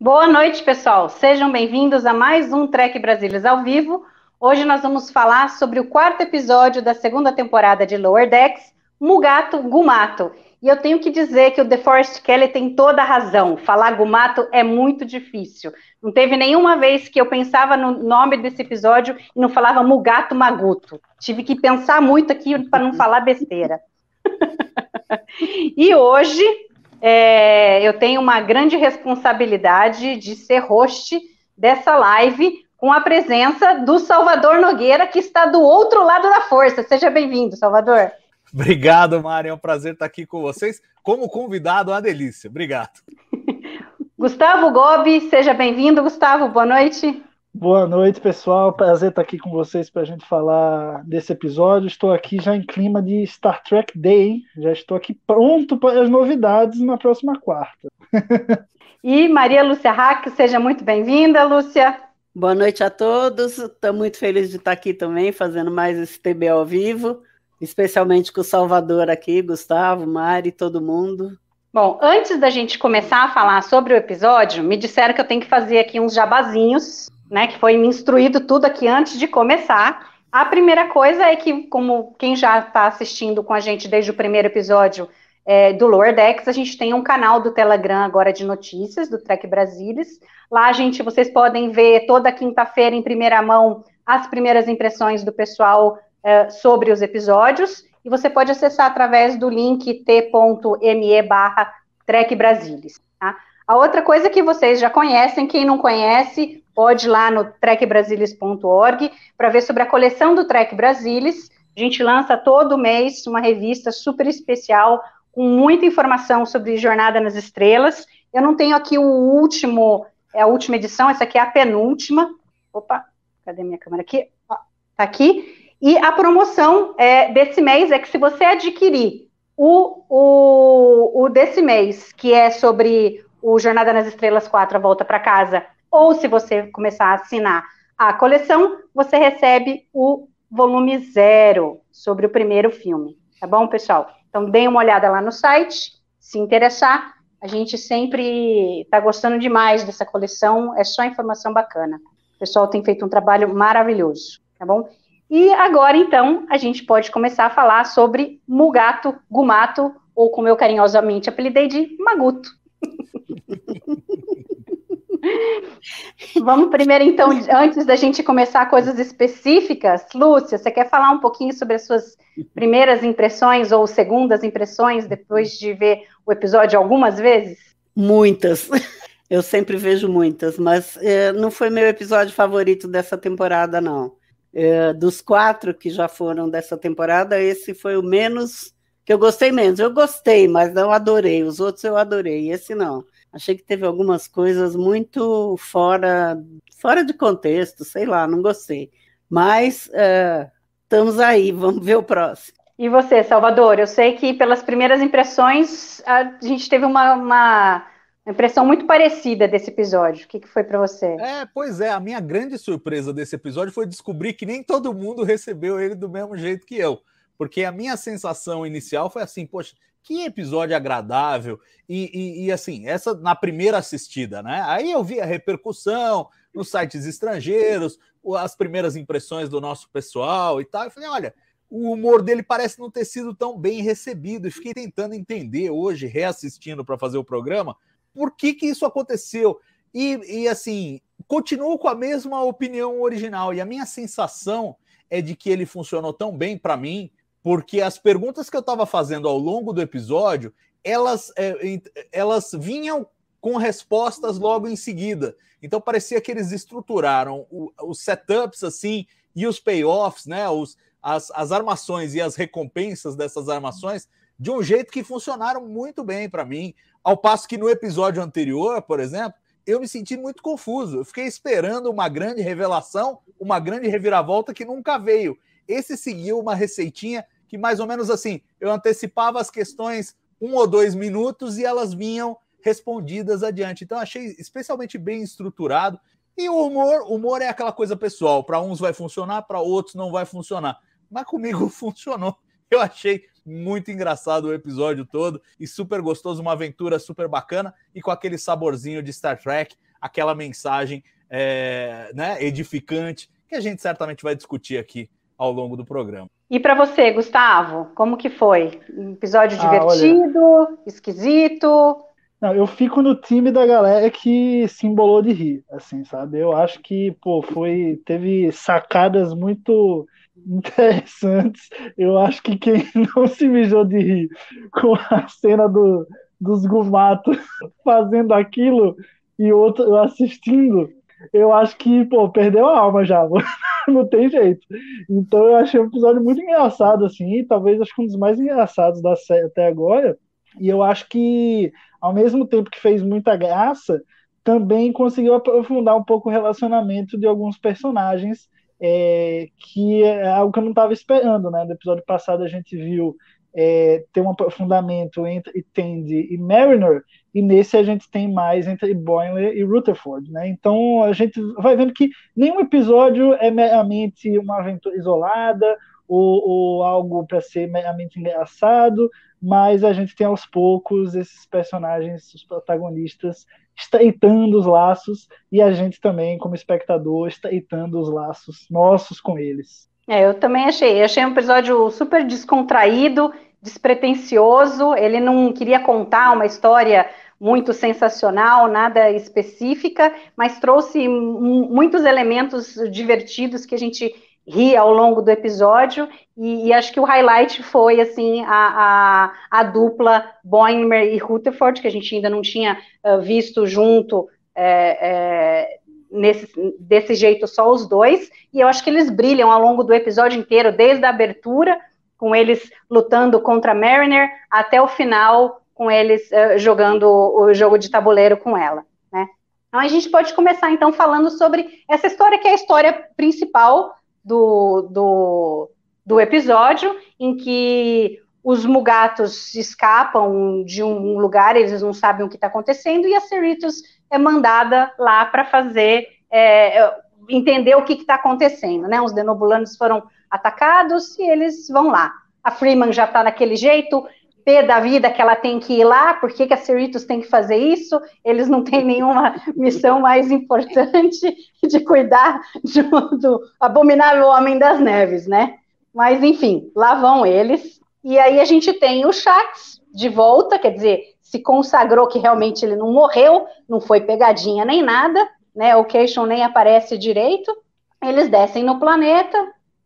Boa noite, pessoal. Sejam bem-vindos a mais um Trek Brasilis ao vivo. Hoje nós vamos falar sobre o quarto episódio da segunda temporada de Lower Decks, Mugato Gumato. E eu tenho que dizer que o The Forest Kelly tem toda a razão. Falar Gumato é muito difícil. Não teve nenhuma vez que eu pensava no nome desse episódio e não falava Mugato Maguto. Tive que pensar muito aqui para não falar besteira. e hoje é, eu tenho uma grande responsabilidade de ser host dessa live com a presença do Salvador Nogueira, que está do outro lado da força. Seja bem-vindo, Salvador. Obrigado, Mari. É um prazer estar aqui com vocês. Como convidado, uma delícia. Obrigado. Gustavo Gobi, seja bem-vindo, Gustavo. Boa noite. Boa noite, pessoal. Prazer estar aqui com vocês para a gente falar desse episódio. Estou aqui já em clima de Star Trek Day. Já estou aqui pronto para as novidades na próxima quarta. E Maria Lúcia Hack, seja muito bem-vinda, Lúcia. Boa noite a todos. Estou muito feliz de estar aqui também, fazendo mais esse TB ao vivo, especialmente com o Salvador aqui, Gustavo, Mari, todo mundo. Bom, antes da gente começar a falar sobre o episódio, me disseram que eu tenho que fazer aqui uns jabazinhos, né? Que foi me instruído tudo aqui antes de começar. A primeira coisa é que, como quem já está assistindo com a gente desde o primeiro episódio é, do Lower a gente tem um canal do Telegram agora de notícias, do Trek Brasilis. Lá, gente, vocês podem ver toda quinta-feira, em primeira mão, as primeiras impressões do pessoal é, sobre os episódios. E você pode acessar através do link t.me barra Trek Brasilis. Tá? A outra coisa que vocês já conhecem, quem não conhece, pode ir lá no trekbrasilis.org para ver sobre a coleção do Trek Brasilis. A gente lança todo mês uma revista super especial com muita informação sobre Jornada nas Estrelas. Eu não tenho aqui o último, é a última edição, essa aqui é a penúltima. Opa, cadê minha câmera aqui? Ó, tá aqui. E a promoção é, desse mês é que se você adquirir o, o, o desse mês, que é sobre o Jornada nas Estrelas 4, a volta para casa, ou se você começar a assinar a coleção, você recebe o volume zero sobre o primeiro filme. Tá bom, pessoal? Então, deem uma olhada lá no site, se interessar. A gente sempre está gostando demais dessa coleção, é só informação bacana. O pessoal tem feito um trabalho maravilhoso, tá bom? E agora, então, a gente pode começar a falar sobre Mugato, Gumato, ou como eu carinhosamente apelidei de Maguto. Vamos primeiro, então, antes da gente começar coisas específicas, Lúcia, você quer falar um pouquinho sobre as suas primeiras impressões ou segundas impressões depois de ver o episódio algumas vezes? Muitas. Eu sempre vejo muitas, mas é, não foi meu episódio favorito dessa temporada, não. É, dos quatro que já foram dessa temporada, esse foi o menos que eu gostei menos. Eu gostei, mas não adorei. Os outros eu adorei, esse não. Achei que teve algumas coisas muito fora, fora de contexto, sei lá, não gostei. Mas é, estamos aí, vamos ver o próximo. E você, Salvador? Eu sei que pelas primeiras impressões a gente teve uma, uma impressão muito parecida desse episódio. O que, que foi para você? É, pois é, a minha grande surpresa desse episódio foi descobrir que nem todo mundo recebeu ele do mesmo jeito que eu. Porque a minha sensação inicial foi assim, poxa, que episódio agradável. E, e, e, assim, essa na primeira assistida, né? Aí eu vi a repercussão nos sites estrangeiros, as primeiras impressões do nosso pessoal e tal. Eu falei, olha, o humor dele parece não ter sido tão bem recebido. E fiquei tentando entender hoje, reassistindo para fazer o programa, por que, que isso aconteceu. E, e assim, continuo com a mesma opinião original. E a minha sensação é de que ele funcionou tão bem para mim porque as perguntas que eu estava fazendo ao longo do episódio, elas, é, elas vinham com respostas logo em seguida. Então parecia que eles estruturaram o, os setups assim e os payoffs, né? Os, as, as armações e as recompensas dessas armações de um jeito que funcionaram muito bem para mim. Ao passo que no episódio anterior, por exemplo, eu me senti muito confuso. Eu fiquei esperando uma grande revelação, uma grande reviravolta que nunca veio. Esse seguiu uma receitinha que mais ou menos assim, eu antecipava as questões um ou dois minutos e elas vinham respondidas adiante. Então achei especialmente bem estruturado. E o humor, humor é aquela coisa pessoal. Para uns vai funcionar, para outros não vai funcionar. Mas comigo funcionou. Eu achei muito engraçado o episódio todo e super gostoso, uma aventura super bacana e com aquele saborzinho de Star Trek, aquela mensagem é, né, edificante que a gente certamente vai discutir aqui ao longo do programa. E para você, Gustavo, como que foi? Um episódio ah, divertido, olha... esquisito? Não, eu fico no time da galera que se embolou de rir, assim, sabe? Eu acho que, pô, foi, teve sacadas muito interessantes. Eu acho que quem não se mijou de rir com a cena do, dos gumatos fazendo aquilo e outro assistindo, eu acho que, pô, perdeu a alma já, não tem jeito. Então eu achei um episódio muito engraçado, assim, talvez acho que um dos mais engraçados da série até agora. E eu acho que ao mesmo tempo que fez muita graça, também conseguiu aprofundar um pouco o relacionamento de alguns personagens, é, que é algo que eu não estava esperando, né? No episódio passado a gente viu é, ter um aprofundamento entre Tandy e Mariner, e nesse a gente tem mais entre Boimler e Rutherford, né? Então a gente vai vendo que nenhum episódio é meramente uma aventura isolada ou, ou algo para ser meramente engraçado, mas a gente tem aos poucos esses personagens, os protagonistas, estreitando os laços e a gente também, como espectador, estreitando os laços nossos com eles. É, eu também achei. Achei um episódio super descontraído, despretensioso. Ele não queria contar uma história muito sensacional, nada específica, mas trouxe muitos elementos divertidos que a gente ri ao longo do episódio, e, e, acho que o highlight foi, assim, a, a, a dupla Boimler e Rutherford, que a gente ainda não tinha uh, visto junto é, é, nesse, desse jeito, só os dois, e eu acho que eles brilham ao longo do episódio inteiro, desde a abertura, com eles lutando contra Mariner, até o final, com eles uh, jogando o jogo de tabuleiro com ela, né? Então a gente pode começar, então, falando sobre essa história, que é a história principal do, do, do episódio, em que os Mugatos escapam de um lugar, eles não sabem o que está acontecendo, e a Cerritos é mandada lá para fazer, é, entender o que está acontecendo, né? Os denobulanos foram atacados e eles vão lá. A Freeman já está daquele jeito, pé da vida que ela tem que ir lá, por que, que a Cerritos tem que fazer isso? Eles não têm nenhuma missão mais importante de cuidar do, do abominável Homem das Neves, né? Mas, enfim, lá vão eles. E aí a gente tem o Shax de volta, quer dizer, se consagrou que realmente ele não morreu, não foi pegadinha nem nada, né? O Cation nem aparece direito. Eles descem no planeta.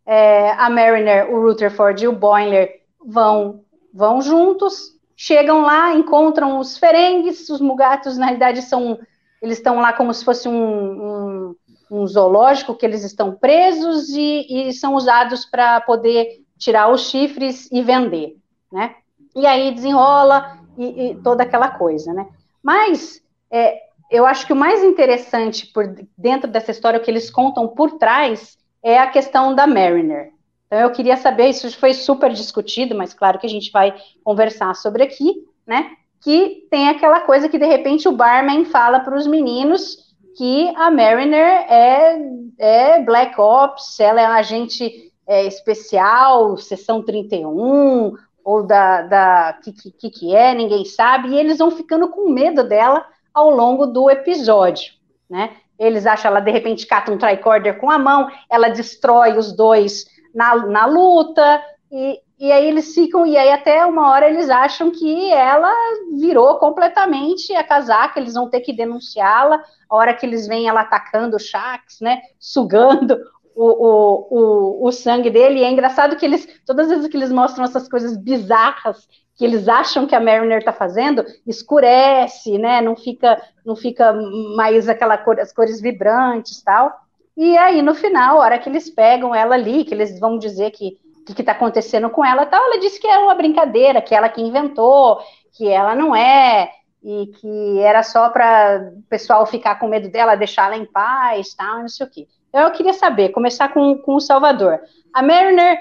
É, a Mariner, o Rutherford e o Boiler vão vão juntos, chegam lá, encontram os ferengues, os mugatos, na realidade, são. Eles estão lá como se fosse um, um, um zoológico que eles estão presos e, e são usados para poder tirar os chifres e vender, né? E aí desenrola e, e toda aquela coisa, né? Mas é, eu acho que o mais interessante por dentro dessa história, o que eles contam por trás, é a questão da Mariner. Então, eu queria saber, isso foi super discutido, mas claro que a gente vai conversar sobre aqui, né? Que tem aquela coisa que, de repente, o barman fala para os meninos que a Mariner é, é Black Ops, ela é um agente é, especial, sessão 31, ou da, da que, que, que é, ninguém sabe, e eles vão ficando com medo dela ao longo do episódio, né? Eles acham ela, de repente, cata um tricorder com a mão, ela destrói os dois na, na luta, e, e aí eles ficam, e aí até uma hora eles acham que ela virou completamente a casaca, eles vão ter que denunciá-la, a hora que eles veem ela atacando o Shax, né, sugando o, o, o, o sangue dele. E é engraçado que eles, todas as vezes que eles mostram essas coisas bizarras que eles acham que a Mariner está fazendo, escurece, né? Não fica, não fica mais aquela cor, as cores vibrantes tal. E aí, no final, a hora que eles pegam ela ali, que eles vão dizer que o que está acontecendo com ela tal, ela disse que era uma brincadeira, que ela que inventou, que ela não é, e que era só para o pessoal ficar com medo dela, deixar ela em paz, tal, não sei o quê. Então, eu queria saber, começar com, com o Salvador. A Mariner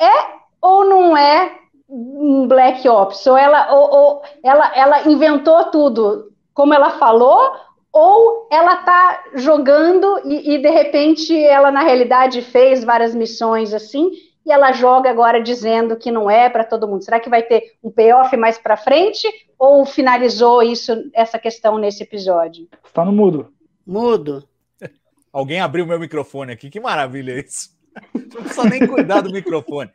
é ou não é um Black Ops? Ou ela, ou, ou ela, ela inventou tudo como ela falou, ou ela está jogando e, e, de repente ela na realidade fez várias missões assim e ela joga agora dizendo que não é para todo mundo. Será que vai ter um payoff mais para frente ou finalizou isso essa questão nesse episódio? Está no mudo. Mudo. Alguém abriu meu microfone aqui. Que maravilha isso. Não precisa nem cuidar do microfone.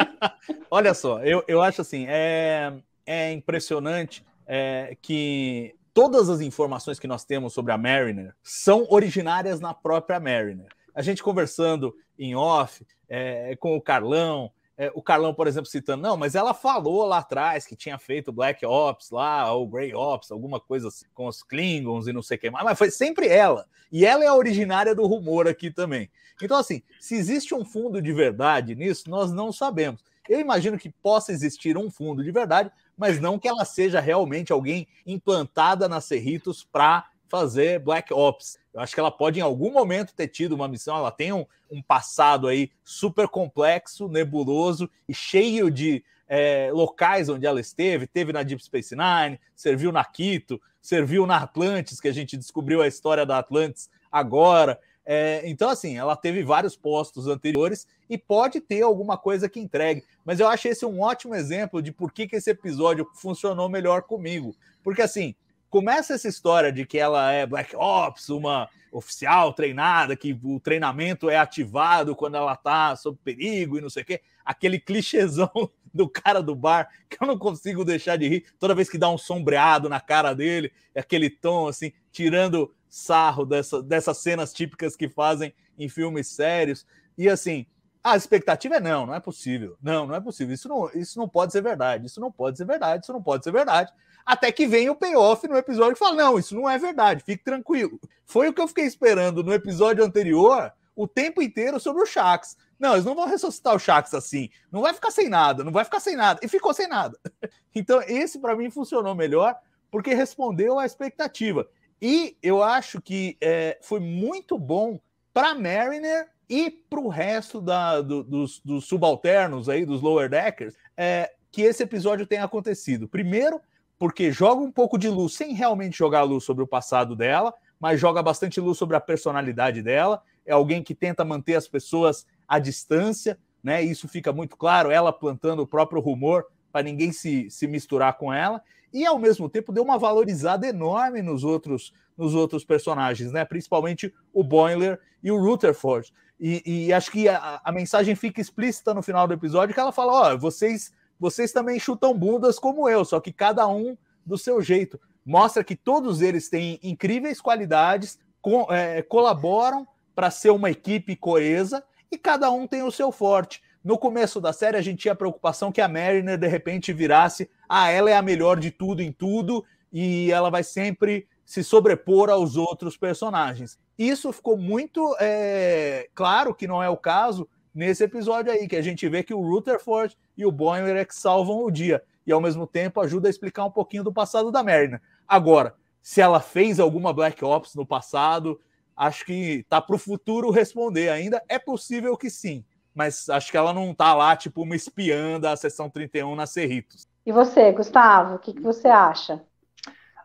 Olha só, eu, eu acho assim, é, é impressionante é, que todas as informações que nós temos sobre a Mariner são originárias na própria Mariner. A gente conversando em off é, com o Carlão, é, o Carlão, por exemplo, citando, não, mas ela falou lá atrás que tinha feito Black Ops lá, ou Grey Ops, alguma coisa assim, com os Klingons e não sei o que mais, mas foi sempre ela. E ela é a originária do rumor aqui também. Então, assim, se existe um fundo de verdade nisso, nós não sabemos. Eu imagino que possa existir um fundo de verdade, mas não que ela seja realmente alguém implantada na Cerritos para fazer Black Ops. Eu acho que ela pode, em algum momento, ter tido uma missão. Ela tem um, um passado aí super complexo, nebuloso e cheio de é, locais onde ela esteve. Teve na Deep Space Nine, serviu na Quito, serviu na Atlantis, que a gente descobriu a história da Atlantis agora. É, então, assim, ela teve vários postos anteriores e pode ter alguma coisa que entregue. Mas eu acho esse um ótimo exemplo de por que, que esse episódio funcionou melhor comigo. Porque, assim, começa essa história de que ela é Black Ops, uma oficial treinada, que o treinamento é ativado quando ela tá sob perigo e não sei o quê. Aquele clichêzão do cara do bar que eu não consigo deixar de rir toda vez que dá um sombreado na cara dele, aquele tom assim, tirando sarro dessa, dessas cenas típicas que fazem em filmes sérios. E assim, a expectativa é não, não é possível. Não, não é possível. Isso não, isso não pode ser verdade. Isso não pode ser verdade. Isso não pode ser verdade. Até que vem o payoff no episódio e fala: não, isso não é verdade, fique tranquilo. Foi o que eu fiquei esperando no episódio anterior o tempo inteiro sobre o Shax. Não, eles não vão ressuscitar o Shax assim. Não vai ficar sem nada, não vai ficar sem nada. E ficou sem nada. Então, esse para mim funcionou melhor porque respondeu à expectativa. E eu acho que é, foi muito bom para Mariner e para o resto da, do, dos, dos, subalternos aí, dos lower deckers, é, que esse episódio tenha acontecido. Primeiro, porque joga um pouco de luz, sem realmente jogar luz sobre o passado dela, mas joga bastante luz sobre a personalidade dela. É alguém que tenta manter as pessoas à distância, né? Isso fica muito claro, ela plantando o próprio rumor para ninguém se, se misturar com ela. E ao mesmo tempo deu uma valorizada enorme nos outros nos outros personagens, né? Principalmente o Boiler e o Rutherford. E, e acho que a, a, mensagem fica explícita no final do episódio que ela fala: ó, oh, vocês vocês também chutam bundas como eu, só que cada um do seu jeito. Mostra que todos eles têm incríveis qualidades, co é, colaboram para ser uma equipe coesa e cada um tem o seu forte. No começo da série, a gente tinha a preocupação que a Mariner de repente virasse: ah, ela é a melhor de tudo em tudo e ela vai sempre se sobrepor aos outros personagens. Isso ficou muito é, claro que não é o caso nesse episódio aí, que a gente vê que o Rutherford e o Boimler é que salvam o dia. E ao mesmo tempo ajuda a explicar um pouquinho do passado da Mariner. Agora, se ela fez alguma Black Ops no passado, acho que tá para o futuro responder ainda. É possível que sim, mas acho que ela não tá lá, tipo, uma espiã da sessão 31 na Cerritos. E você, Gustavo, o que, que você acha?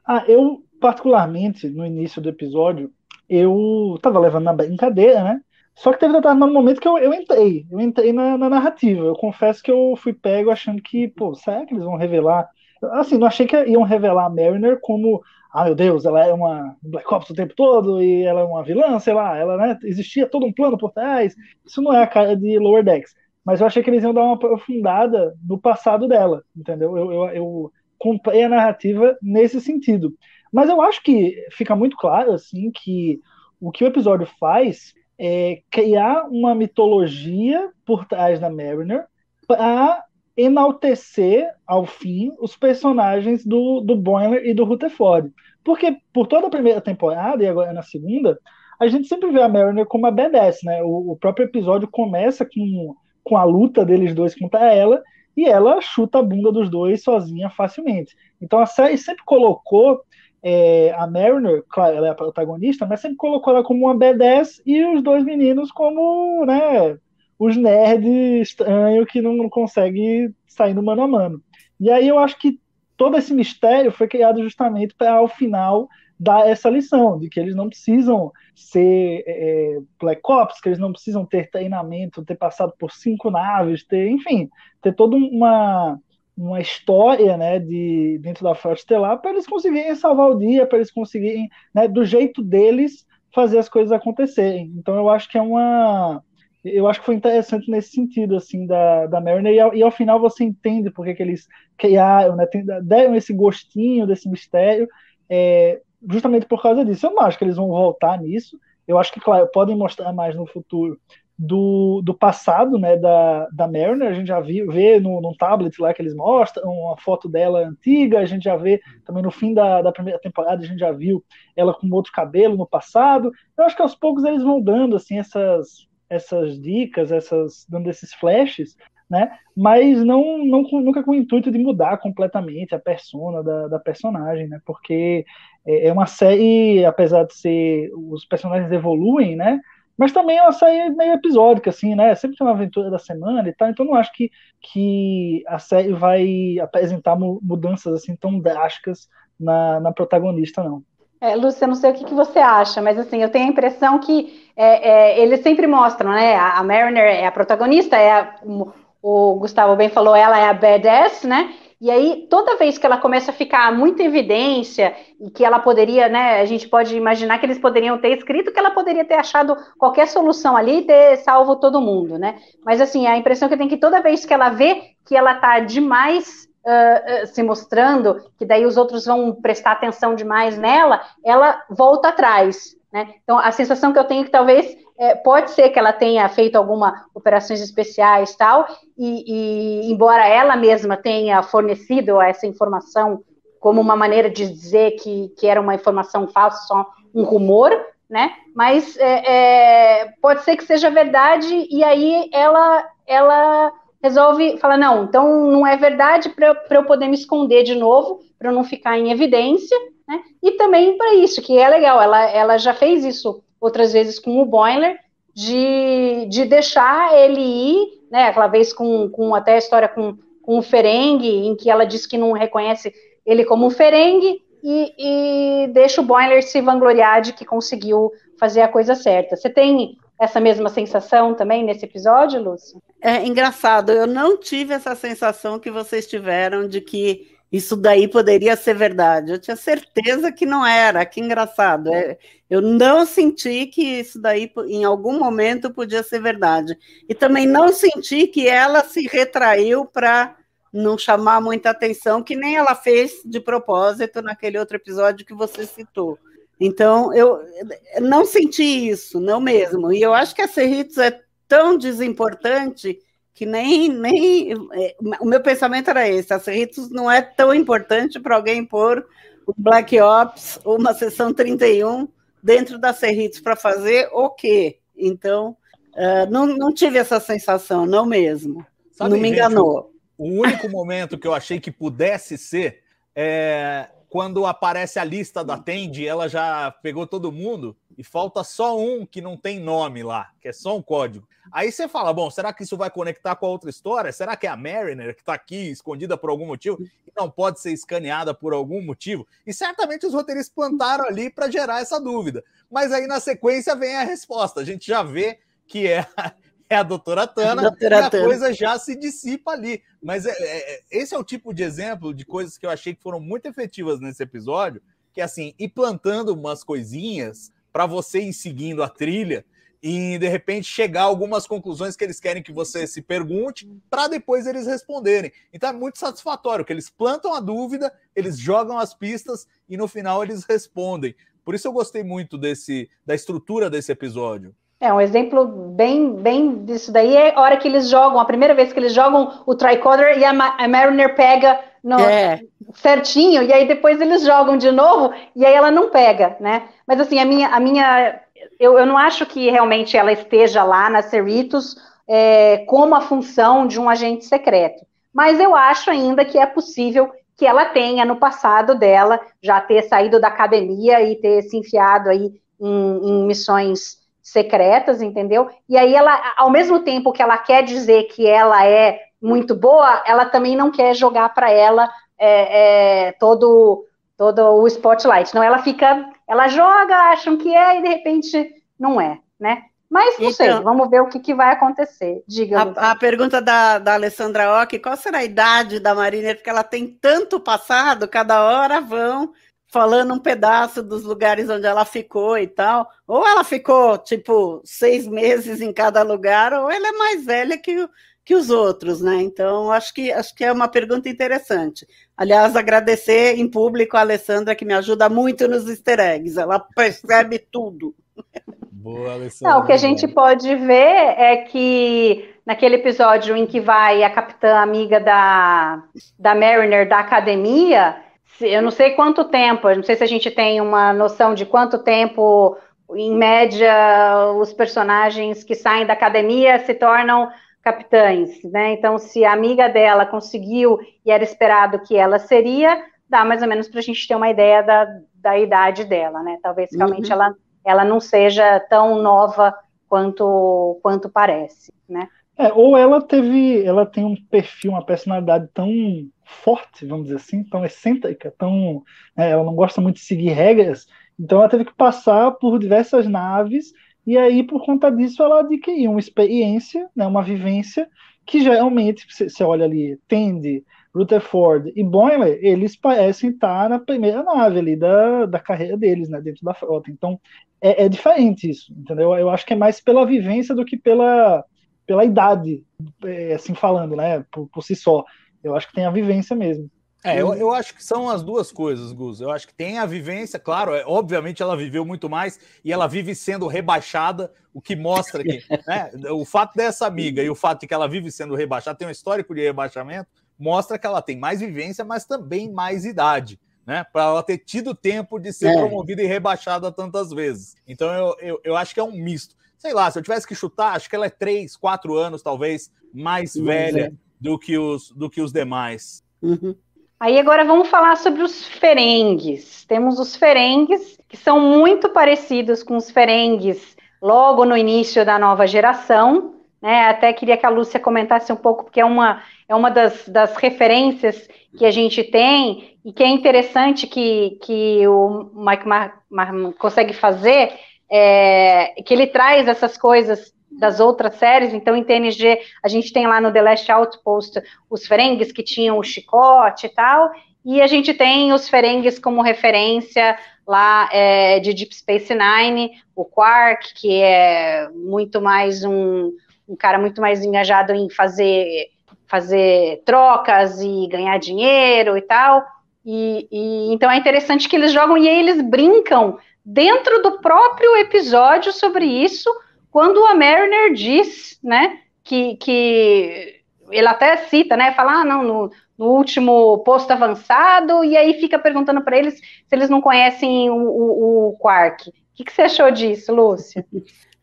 Ah, eu, particularmente, no início do episódio, eu tava levando na brincadeira, né? Só que teve determinado momento que eu, eu entrei, eu entrei na, na, narrativa. Eu confesso que eu fui pego achando que, pô, será que eles vão revelar? Assim, não achei que iam revelar a Mariner como, ah, meu Deus, ela é uma Black Ops o tempo todo e ela é uma vilã, sei lá, ela, né, existia todo um plano por trás. Isso não é a cara de Lower Decks. Mas eu achei que eles iam dar uma aprofundada no passado dela, entendeu? Eu, eu, eu comprei a narrativa nesse sentido. Mas eu acho que fica muito claro, assim, que o que o episódio faz é, criar uma mitologia por trás da Mariner para enaltecer, ao fim, os personagens do, do Boiler e do Rutherford. Porque por toda a primeira temporada, e agora na segunda, a gente sempre vê a Mariner como a badass, né? O, o próprio episódio começa com, com a luta deles dois contra ela, e ela chuta a bunda dos dois sozinha facilmente. Então a série sempre colocou é, a Mariner, claro, ela é a protagonista, mas sempre colocou ela como uma badass e os dois meninos como, né, os nerds estranhos que não, conseguem sair no mano a mano. E aí eu acho que todo esse mistério foi criado justamente para, ao final, dar essa lição de que eles não precisam ser é, Black Ops, que eles não precisam ter treinamento, ter passado por cinco naves, ter, enfim, ter toda uma uma história, né, de dentro da Frota Estelar para eles conseguirem salvar o dia, para eles conseguirem, né, do jeito deles fazer as coisas acontecerem. Então eu acho que é uma eu acho que foi interessante nesse sentido, assim, da, da Mariner, e ao, e ao final você entende porque que eles criaram, né, deram esse gostinho desse mistério, é, justamente por causa disso. Eu não acho que eles vão voltar nisso, eu acho que, claro, podem mostrar mais no futuro do, do passado, né, da, da Mariner, a gente já vê no, no tablet lá que eles mostram, uma foto dela antiga, a gente já vê também no fim da, da primeira temporada, a gente já viu ela com outro cabelo no passado, eu acho que aos poucos eles vão dando, assim, essas essas dicas, essas dando esses flashes, né? Mas não, não nunca com o intuito de mudar completamente a persona da, da personagem, né? Porque é, é uma série, apesar de ser os personagens evoluem, né? Mas também uma série meio episódica, assim, né? Sempre tem uma aventura da semana e tal, então não acho que, que a série vai apresentar mudanças assim tão drásticas na, na protagonista, não. É, Lúcia, não sei o que, que, você acha, mas assim, eu tenho a impressão que é, é, eles sempre mostram, né? A, Mariner é a protagonista, é a, o Gustavo bem falou, ela é a badass, né? E aí, toda vez que ela começa a ficar muita evidência e que ela poderia, né? A gente pode imaginar que eles poderiam ter escrito que ela poderia ter achado qualquer solução ali e ter salvo todo mundo, né? Mas assim, a impressão que eu tenho é que toda vez que ela vê que ela tá demais uh, se mostrando, que daí os outros vão prestar atenção demais nela, ela volta atrás. Né? Então, a sensação que eu tenho é que talvez é, pode ser que ela tenha feito alguma operações especiais tal, e, e embora ela mesma tenha fornecido essa informação como uma maneira de dizer que, que era uma informação falsa, só um rumor, né? Mas é, é, pode ser que seja verdade, e aí ela, ela resolve falar: não, então não é verdade para eu poder me esconder de novo, para não ficar em evidência, né? E também para isso, que é legal, ela, ela já fez isso outras vezes com o Boiler, de, de deixar ele ir, né? Aquela vez com, com até a história com, com o Ferengue, em que ela disse que não reconhece ele como um Ferengue, e, e deixa o Boiler se vangloriar de que conseguiu fazer a coisa certa. Você tem essa mesma sensação também nesse episódio, Lúcia? É engraçado, eu não tive essa sensação que vocês tiveram de que isso daí poderia ser verdade. Eu tinha certeza que não era. Que engraçado. É, eu não senti que isso daí, em algum momento, podia ser verdade. E também não senti que ela se retraiu para não chamar muita atenção, que nem ela fez de propósito naquele outro episódio que você citou. Então, eu não senti isso, não mesmo. E eu acho que a Cerritos é tão desimportante que nem, nem. É, o meu pensamento era esse: a Cerritos não é tão importante para alguém pôr o Black Ops ou uma sessão 31 dentro da Cerritos para fazer o quê? Então, uh, não, não tive essa sensação, não mesmo. Sabe, não me enganou. Gente, o único momento que eu achei que pudesse ser é quando aparece a lista da Tende, ela já pegou todo mundo e falta só um que não tem nome lá, que é só um código. Aí você fala, bom, será que isso vai conectar com a outra história? Será que é a Mariner que está aqui escondida por algum motivo e não pode ser escaneada por algum motivo? E certamente os roteiristas plantaram ali para gerar essa dúvida. Mas aí na sequência vem a resposta. A gente já vê que é é a doutora Tana, doutora e a Tana. coisa já se dissipa ali. Mas é, é, esse é o tipo de exemplo de coisas que eu achei que foram muito efetivas nesse episódio, que é assim, ir plantando umas coisinhas para você ir seguindo a trilha e de repente chegar a algumas conclusões que eles querem que você se pergunte para depois eles responderem. Então é muito satisfatório que eles plantam a dúvida, eles jogam as pistas e no final eles respondem. Por isso eu gostei muito desse da estrutura desse episódio. É, um exemplo bem, bem disso daí é a hora que eles jogam, a primeira vez que eles jogam o tricorder e a, Ma a Mariner pega no, É. certinho, e aí depois eles jogam de novo, e aí ela não pega, né? Mas assim, a minha, a minha eu, eu não acho que realmente ela esteja lá na Cerritos é, como a função de um agente secreto. Mas eu acho ainda que é possível que ela tenha no passado dela já ter saído da academia e ter se enfiado aí em, em missões secretas, entendeu? E aí ela, ao mesmo tempo que ela quer dizer que ela é muito boa, ela também não quer jogar para ela é, é, todo todo o spotlight. Não, ela fica, ela joga, acham que é e de repente não é, né? Mas não sei, Então- vamos ver o que, que vai acontecer. Diga. A, a pergunta da, da Alessandra Ock, qual será a idade da Mariner? Porque ela tem tanto passado, cada hora vão falando um pedaço dos lugares onde ela ficou e tal. Ou ela ficou, tipo, seis meses em cada lugar, ou ela é mais velha que, o- que os outros, né? Então, acho que, acho que é uma pergunta interessante. Aliás, agradecer em público a Alessandra, que me ajuda muito nos easter eggs. Ela percebe tudo. Boa, Alessandra. Não, o que a gente pode ver é que naquele episódio em que vai a capitã amiga da, da Mariner da academia, se- eu não sei quanto tempo, eu não sei se a gente tem uma noção de quanto tempo, em média, os personagens que saem da academia se tornam capitães, né? Então, se a amiga dela conseguiu e era esperado que ela seria, dá mais ou menos para a gente ter uma ideia da, da idade dela, né? Talvez realmente Uhum. ela, ela não seja tão nova quanto, quanto parece, né? É, ou ela teve, ela tem um perfil, uma personalidade tão forte, vamos dizer assim, tão excêntrica, tão, né, ela não gosta muito de seguir regras, então ela teve que passar por diversas naves e aí por conta disso ela adquiriu uma experiência, né, uma vivência que geralmente você olha ali, Tandy, Rutherford e Boiler, eles parecem estar na primeira nave ali da, da carreira deles, né, dentro da frota. Então é, é diferente isso, entendeu? Eu acho que é mais pela vivência do que pela pela idade, é, assim falando, né, por, por si só. Eu acho que tem a vivência mesmo. É, eu, eu acho que são as duas coisas, Gus. Eu acho que tem a vivência, claro, é, obviamente ela viveu muito mais e ela vive sendo rebaixada, o que mostra que né, o fato dessa amiga e o fato de que ela vive sendo rebaixada, tem um histórico de rebaixamento, mostra que ela tem mais vivência, mas também mais idade. Né, para ela ter tido tempo de ser É. promovida e rebaixada tantas vezes. Então eu, eu, eu acho que é um misto. Sei lá, se eu tivesse que chutar, acho que ela é três, quatro anos, talvez, mais Mas velha é. do, que os, do que os demais. Uhum. Aí agora vamos falar sobre os ferengues. Temos os ferengues, que são muito parecidos com os ferengues logo no início da nova geração. Né? Até queria que a Lúcia comentasse um pouco, porque é uma, é uma das, das referências que a gente tem e que é interessante que, que o Mike Mar Mar consegue fazer, é, que ele traz essas coisas das outras séries. Então, em TNG, a gente tem lá no The Last Outpost os ferengues que tinham o chicote e tal, e a gente tem os ferengues como referência lá é, de Deep Space Nine, o Quark, que é muito mais um, um cara muito mais engajado em fazer, fazer trocas e ganhar dinheiro e tal. E, e então é interessante que eles jogam e eles brincam dentro do próprio episódio sobre isso, quando a Mariner diz, né, que, que ele até cita, né, fala, ah, não, no, no último posto avançado, e aí fica perguntando para eles se eles não conhecem o, o, o Quark. O que, que, você achou disso, Lúcia?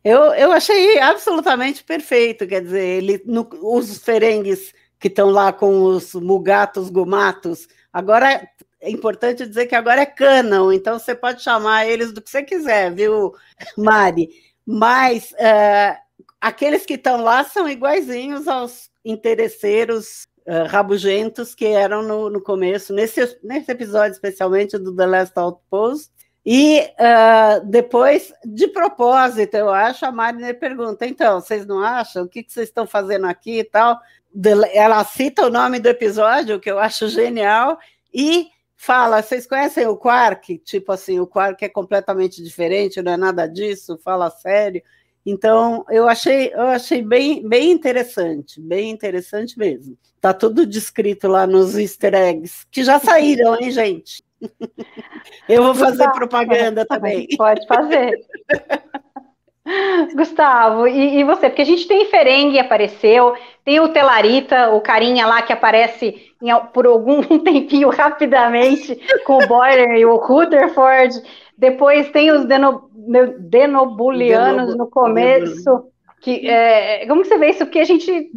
Eu, eu achei absolutamente perfeito, quer dizer, ele, no, os ferengues que estão lá com os mugatos, gumatos, agora é importante dizer que agora é canon, então você pode chamar eles do que você quiser, viu, Mari? Mas uh, aqueles que estão lá são iguaizinhos aos interesseiros uh, rabugentos que eram no, no começo, nesse, nesse episódio especialmente do The Last Outpost. E uh, depois, de propósito, eu acho, a Mariner pergunta: então, vocês não acham? O que, que vocês estão fazendo aqui e tal? Ela cita o nome do episódio, que eu acho genial, e fala: vocês conhecem o Quark? Tipo assim, o Quark é completamente diferente, não é nada disso, fala sério. Então, eu achei, eu achei bem, bem interessante, bem interessante mesmo. Tá tudo descrito lá nos easter eggs, que já saíram, hein, gente? Eu vou fazer propaganda também. Pode fazer. Gustavo, e, e, você? Porque a gente tem Ferengue apareceu, tem o Telarita, o carinha lá que aparece em, por algum tempinho rapidamente com o Boiler e o Rutherford. Depois tem os deno, Denobulianos no começo. Que, é, como que você vê isso? Porque a gente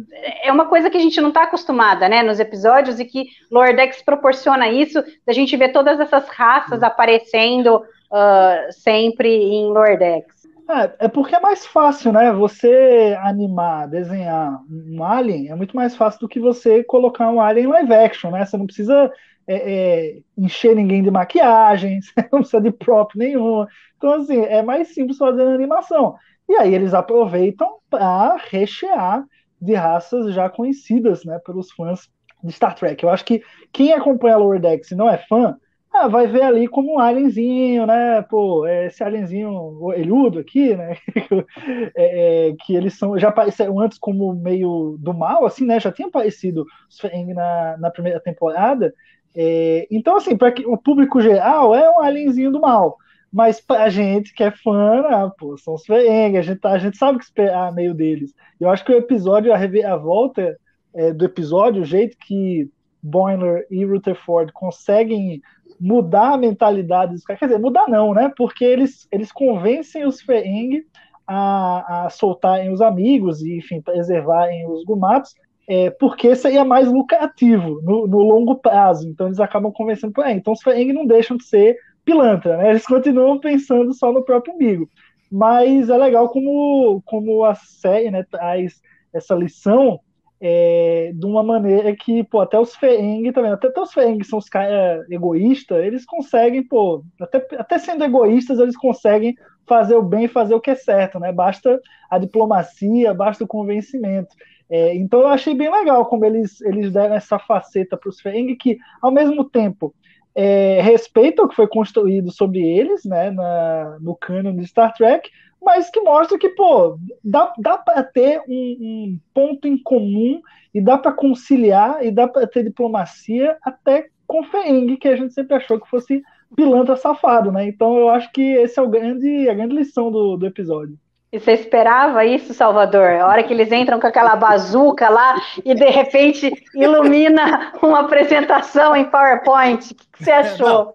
é uma coisa que a gente não está acostumada, né, nos episódios e que Lordex proporciona isso, da gente ver todas essas raças aparecendo uh, sempre em Lordex. É, é porque é mais fácil, né? Você animar, desenhar um alien é muito mais fácil do que você colocar um alien live action, né? Você não precisa é, é, encher ninguém de maquiagem, você não precisa de prop nenhum. Então, assim, é mais simples fazer animação. E aí eles aproveitam para rechear de raças já conhecidas, né, pelos fãs de Star Trek. Eu acho que quem acompanha a Lower Decks e não é fã, ah, vai ver ali como um alienzinho, né? Pô, é esse alienzinho olhudo aqui, né? é, é, que eles são já apareceram antes como meio do mal, assim, né? Já tinha aparecido os Feng na, na primeira temporada. É, então, assim, para o público geral é um alienzinho do mal. Mas pra gente que é fã, ah, pô, são os Ferengi, a gente, tá, a gente sabe o que esperar meio deles. Eu acho que o episódio, a, a volta é, do episódio, o jeito que Boiler e Rutherford conseguem mudar a mentalidade dos caras. Quer dizer, mudar não, né? Porque eles, eles convencem os Feeng a, a soltarem os amigos e, enfim, preservarem os Gumatos, é, porque seria mais lucrativo no, no, longo prazo. Então eles acabam convencendo aí. Então os Feeng não deixam de ser pilantra, né? Eles continuam pensando só no próprio umbigo. Mas é legal como, como a série né, traz essa lição é, de uma maneira que, pô, até os Feeng também, até, até os Feeng são os caras egoístas, eles conseguem, pô, até, até sendo egoístas, eles conseguem fazer o bem e fazer o que é certo, né? Basta a diplomacia, basta o convencimento. É, então eu achei bem legal como eles, eles deram essa faceta para os Feeng, que ao mesmo tempo é, respeitam o que foi construído sobre eles, né, na, no canon de Star Trek, mas que mostra que, pô, dá, dá para ter um, um, ponto em comum e dá para conciliar e dá para ter diplomacia até com Feeng, que a gente sempre achou que fosse pilantra safado, né? Então eu acho que esse é o grande, a grande lição do, do episódio. E você esperava isso, Salvador? A hora que eles entram com aquela bazuca lá e de repente ilumina uma apresentação em PowerPoint. O que você achou? Não,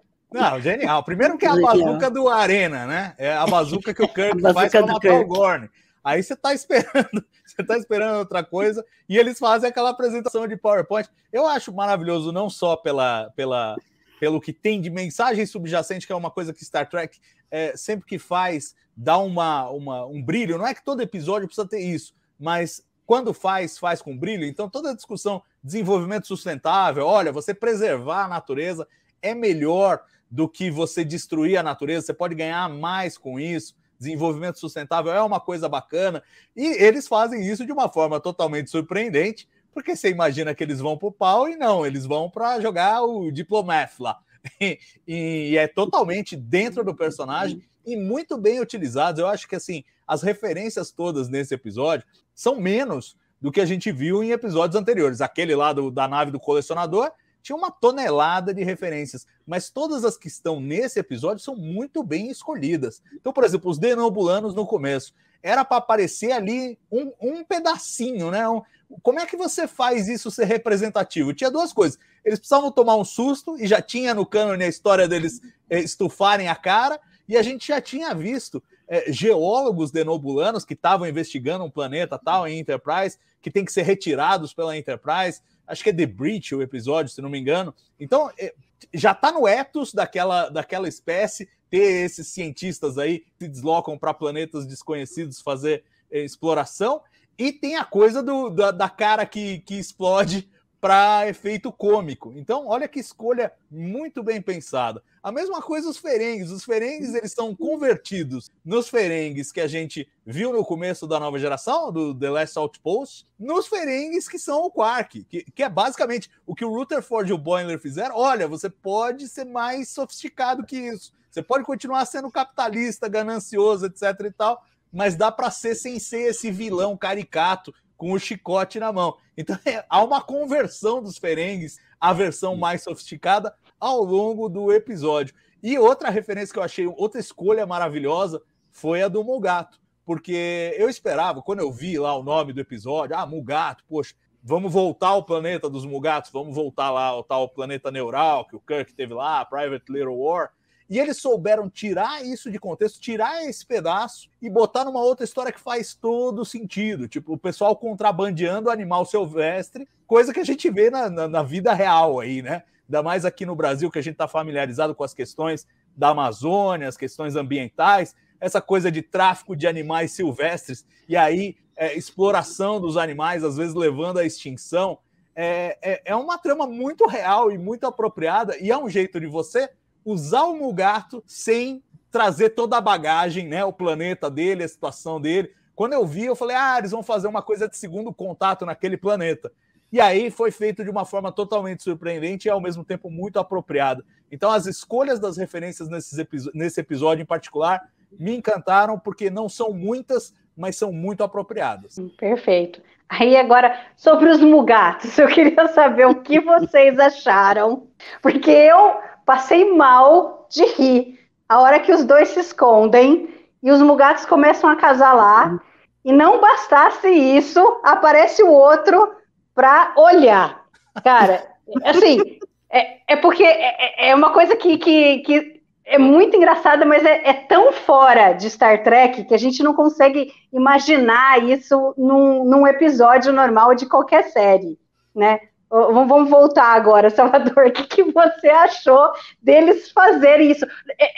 genial. Primeiro que é a bazuca do Arena, né? É a bazuca que o Kirk faz para matar Kirk. o Gorn. Aí você tá esperando, você tá esperando outra coisa e eles fazem aquela apresentação de PowerPoint. Eu acho maravilhoso não só pela, pela pelo que tem de mensagem subjacente, que é uma coisa que Star Trek é, sempre que faz dá uma, uma, um brilho. Não é que todo episódio precisa ter isso, mas quando faz, faz com brilho. Então toda a discussão desenvolvimento sustentável, olha, você preservar a natureza é melhor do que você destruir a natureza, você pode ganhar mais com isso. Desenvolvimento sustentável é uma coisa bacana. E eles fazem isso de uma forma totalmente surpreendente, porque você imagina que eles vão para o pau e não, eles vão para jogar o Diplomath lá. E, e, é totalmente dentro do personagem e muito bem utilizados. Eu acho que assim, as referências todas nesse episódio são menos do que a gente viu em episódios anteriores. Aquele lá do, da nave do colecionador tinha uma tonelada de referências, mas todas as que estão nesse episódio são muito bem escolhidas. Então, por exemplo, os denobulanos no começo, era para aparecer ali um, um pedacinho, né? Um, como é que você faz isso ser representativo? Tinha duas coisas. Eles precisavam tomar um susto, e já tinha no cânone a história deles eh, estufarem a cara, e a gente já tinha visto é, geólogos denobulanos que estavam investigando um planeta tal em Enterprise, que tem que ser retirados pela Enterprise acho que é The Breach o episódio, se não me engano. Então, é, já está no ethos daquela, daquela espécie ter esses cientistas aí que se deslocam para planetas desconhecidos fazer é, exploração. E tem a coisa do, da, da cara que, que explode para efeito cômico. Então, olha que escolha muito bem pensada. A mesma coisa os ferengues. Os ferengues eles são convertidos nos ferengues que a gente viu no começo da nova geração, do The Last Outpost, nos ferengues que são o Quark, que, que é basicamente o que o Rutherford e o Boimler fizeram. Olha, você pode ser mais sofisticado que isso. Você pode continuar sendo capitalista, ganancioso, etc e tal, mas dá para ser sem ser esse vilão caricato com o chicote na mão. Então é, há uma conversão dos Ferengues à versão mais sofisticada ao longo do episódio. E outra referência que eu achei, outra escolha maravilhosa, foi a do Mogato. porque eu esperava, quando eu vi lá o nome do episódio, ah, Mugato, poxa, vamos voltar ao planeta dos Mugatos, vamos voltar lá ao tal planeta neural que o Kirk teve lá, Private Little War. E eles souberam tirar isso de contexto, tirar esse pedaço e botar numa outra história que faz todo sentido. Tipo, o pessoal contrabandeando animal silvestre, coisa que a gente vê na, na, na vida real aí, né? Ainda mais aqui no Brasil, que a gente está familiarizado com as questões da Amazônia, as questões ambientais, essa coisa de tráfico de animais silvestres e aí é, exploração dos animais, às vezes levando à extinção. É, é, é uma trama muito real e muito apropriada, e é um jeito de você usar o Mugato sem trazer toda a bagagem, né? O planeta dele, a situação dele. Quando eu vi, eu falei, ah, eles vão fazer uma coisa de segundo contato naquele planeta. E aí foi feito de uma forma totalmente surpreendente e ao mesmo tempo muito apropriada. Então, as escolhas das referências nesses nesse episódio em particular me encantaram, porque não são muitas, mas são muito apropriadas. Perfeito. Aí agora, sobre os mugatos, eu queria saber o que vocês acharam, porque eu passei mal de rir a hora que os dois se escondem e os mugatos começam a casalar, e não bastasse isso, aparece o outro para olhar. Cara, assim, é, é porque é, é, é uma coisa que, que, que é muito engraçada, mas é, é, tão fora de Star Trek que a gente não consegue imaginar isso num, num episódio normal de qualquer série, né? Vamos voltar agora, Salvador. O que, que você achou deles fazerem isso? É, é,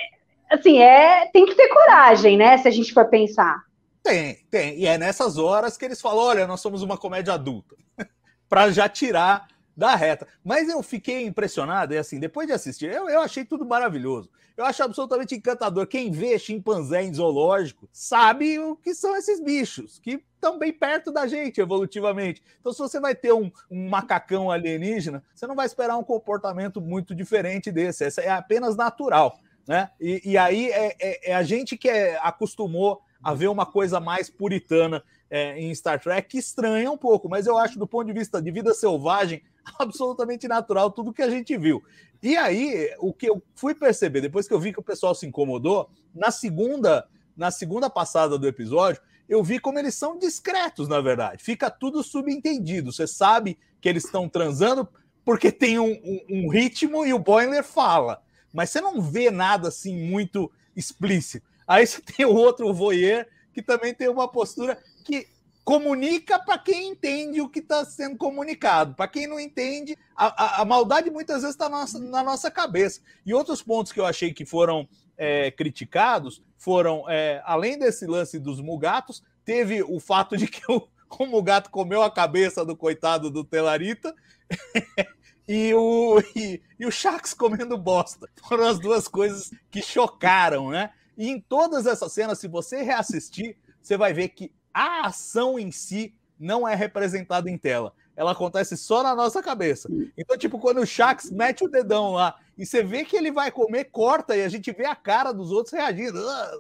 assim, é, tem que ter coragem, né? Se a gente for pensar. Tem, tem. E é nessas horas que eles falam: olha, nós somos uma comédia adulta. para já tirar da reta. Mas eu fiquei impressionado, e assim, depois de assistir, eu, eu achei tudo maravilhoso. Eu acho absolutamente encantador. Quem vê chimpanzé em zoológico sabe o que são esses bichos, que estão bem perto da gente evolutivamente. Então, se você vai ter um, um, macacão alienígena, você não vai esperar um comportamento muito diferente desse. Essa é apenas natural. Né? E, e aí é, é, é, a gente que é, acostumou a ver uma coisa mais puritana é, em Star Trek que estranha um pouco, mas eu acho, do ponto de vista de vida selvagem, absolutamente natural tudo que a gente viu. E aí, o que eu fui perceber, depois que eu vi que o pessoal se incomodou, na segunda, na segunda passada do episódio, eu vi como eles são discretos, na verdade. Fica tudo subentendido. Você sabe que eles estão transando porque tem um, um, um, ritmo e o Boiler fala. Mas você não vê nada assim muito explícito. Aí você tem o outro voyeur que também tem uma postura que comunica para quem entende o que está sendo comunicado. Para quem não entende, a, a, a, maldade muitas vezes está na nossa, cabeça. E outros pontos que eu achei que foram é, criticados foram, é, além desse lance dos mugatos, teve o fato de que o, o mugato comeu a cabeça do coitado do Telarita. e o, e, e o comendo bosta. Foram as duas coisas que chocaram, né? E em todas essas cenas, se você reassistir, você vai ver que a ação em si não é representada em tela. Ela acontece só na nossa cabeça. Então, tipo, quando o Shax mete o dedão lá e você vê que ele vai comer, corta e a gente vê a cara dos outros reagindo. Ah,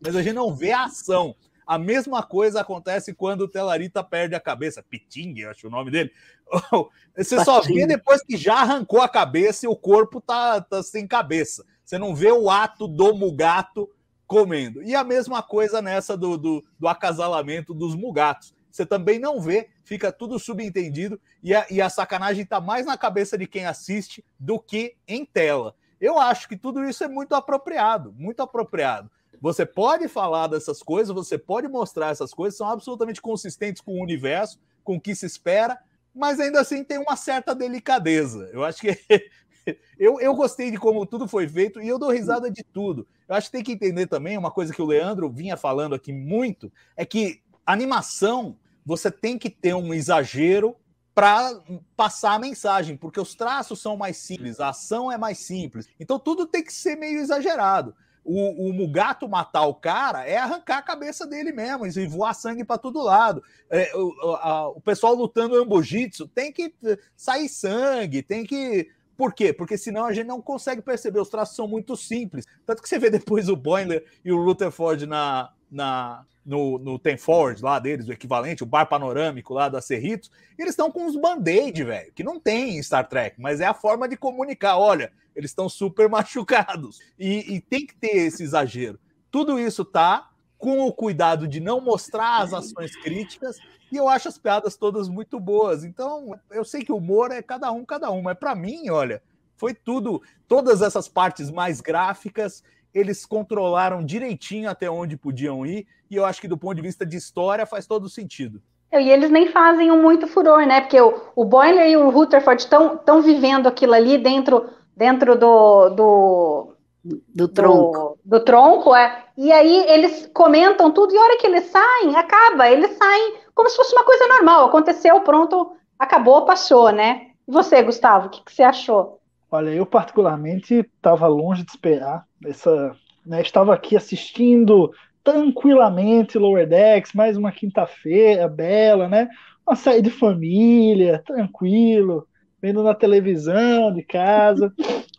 mas a gente não vê a ação. A mesma coisa acontece quando o Telarita perde a cabeça. Piting, eu acho o nome dele. Você só vê depois que já arrancou a cabeça e o corpo tá, tá sem cabeça. Você não vê o ato do Mugato comendo. E a mesma coisa nessa do, do, do acasalamento dos mugatos. Você também não vê, fica tudo subentendido e a, e a sacanagem está mais na cabeça de quem assiste do que em tela. Eu acho que tudo isso é muito apropriado, muito apropriado. Você pode falar dessas coisas, você pode mostrar essas coisas, são absolutamente consistentes com o universo, com o que se espera, mas ainda assim tem uma certa delicadeza. Eu acho que eu, eu gostei de como tudo foi feito e eu dou risada de tudo. Eu acho que tem que entender também uma coisa que o Leandro vinha falando aqui muito: é que animação você tem que ter um exagero para passar a mensagem, porque os traços são mais simples, a ação é mais simples. Então tudo tem que ser meio exagerado. O, o Mugato matar o cara é arrancar a cabeça dele mesmo e voar sangue para todo lado. É, o, a, o pessoal lutando ambojitsu tem que sair sangue, tem que por quê? Porque senão a gente não consegue perceber. Os traços são muito simples. Tanto que você vê depois o Boiler e o Rutherford na, na, no, no Ten Forward lá deles, o equivalente, o bar panorâmico lá da Cerritos, eles estão com uns band-aid, velho, que não tem em Star Trek, mas é a forma de comunicar. Olha, eles estão super machucados. E, e tem que ter esse exagero. Tudo isso tá com o cuidado de não mostrar as ações críticas, e eu acho as piadas todas muito boas. Então, eu sei que o humor é cada um, cada um, mas para mim, olha, foi tudo, todas essas partes mais gráficas, eles controlaram direitinho até onde podiam ir, e eu acho que do ponto de vista de história faz todo sentido. E eles nem fazem um muito furor, né? Porque o, o Boiler e o Rutherford estão vivendo aquilo ali dentro, dentro do, do, do tronco. Do, do, tronco, é. E aí eles comentam tudo, e a hora que eles saem, acaba. Eles saem como se fosse uma coisa normal. Aconteceu, pronto, acabou, passou, né? E você, Gustavo, o que, que você achou? Olha, eu particularmente estava longe de esperar essa. Né, estava aqui assistindo tranquilamente Lower Decks, mais uma quinta-feira bela, né? Uma série de família, tranquilo, vendo na televisão de casa,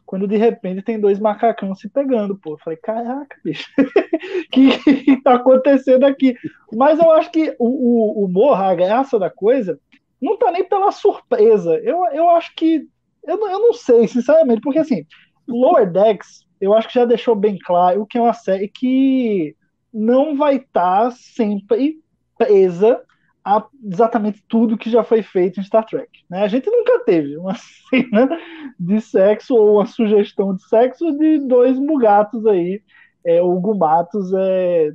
quando de repente tem dois macacão se pegando, pô. Eu falei, caraca, bicho, que, que tá acontecendo aqui? Mas eu acho que o, o humor, a graça da coisa, não tá nem pela surpresa. Eu, eu acho que. Eu, eu não sei, sinceramente, porque assim, Lower Decks, eu acho que já deixou bem claro que é uma série que não vai estar tá sempre presa a exatamente tudo que já foi feito em Star Trek. Né? A gente nunca teve uma cena de sexo ou uma sugestão de sexo de dois mugatos aí, é, ou gumatos é,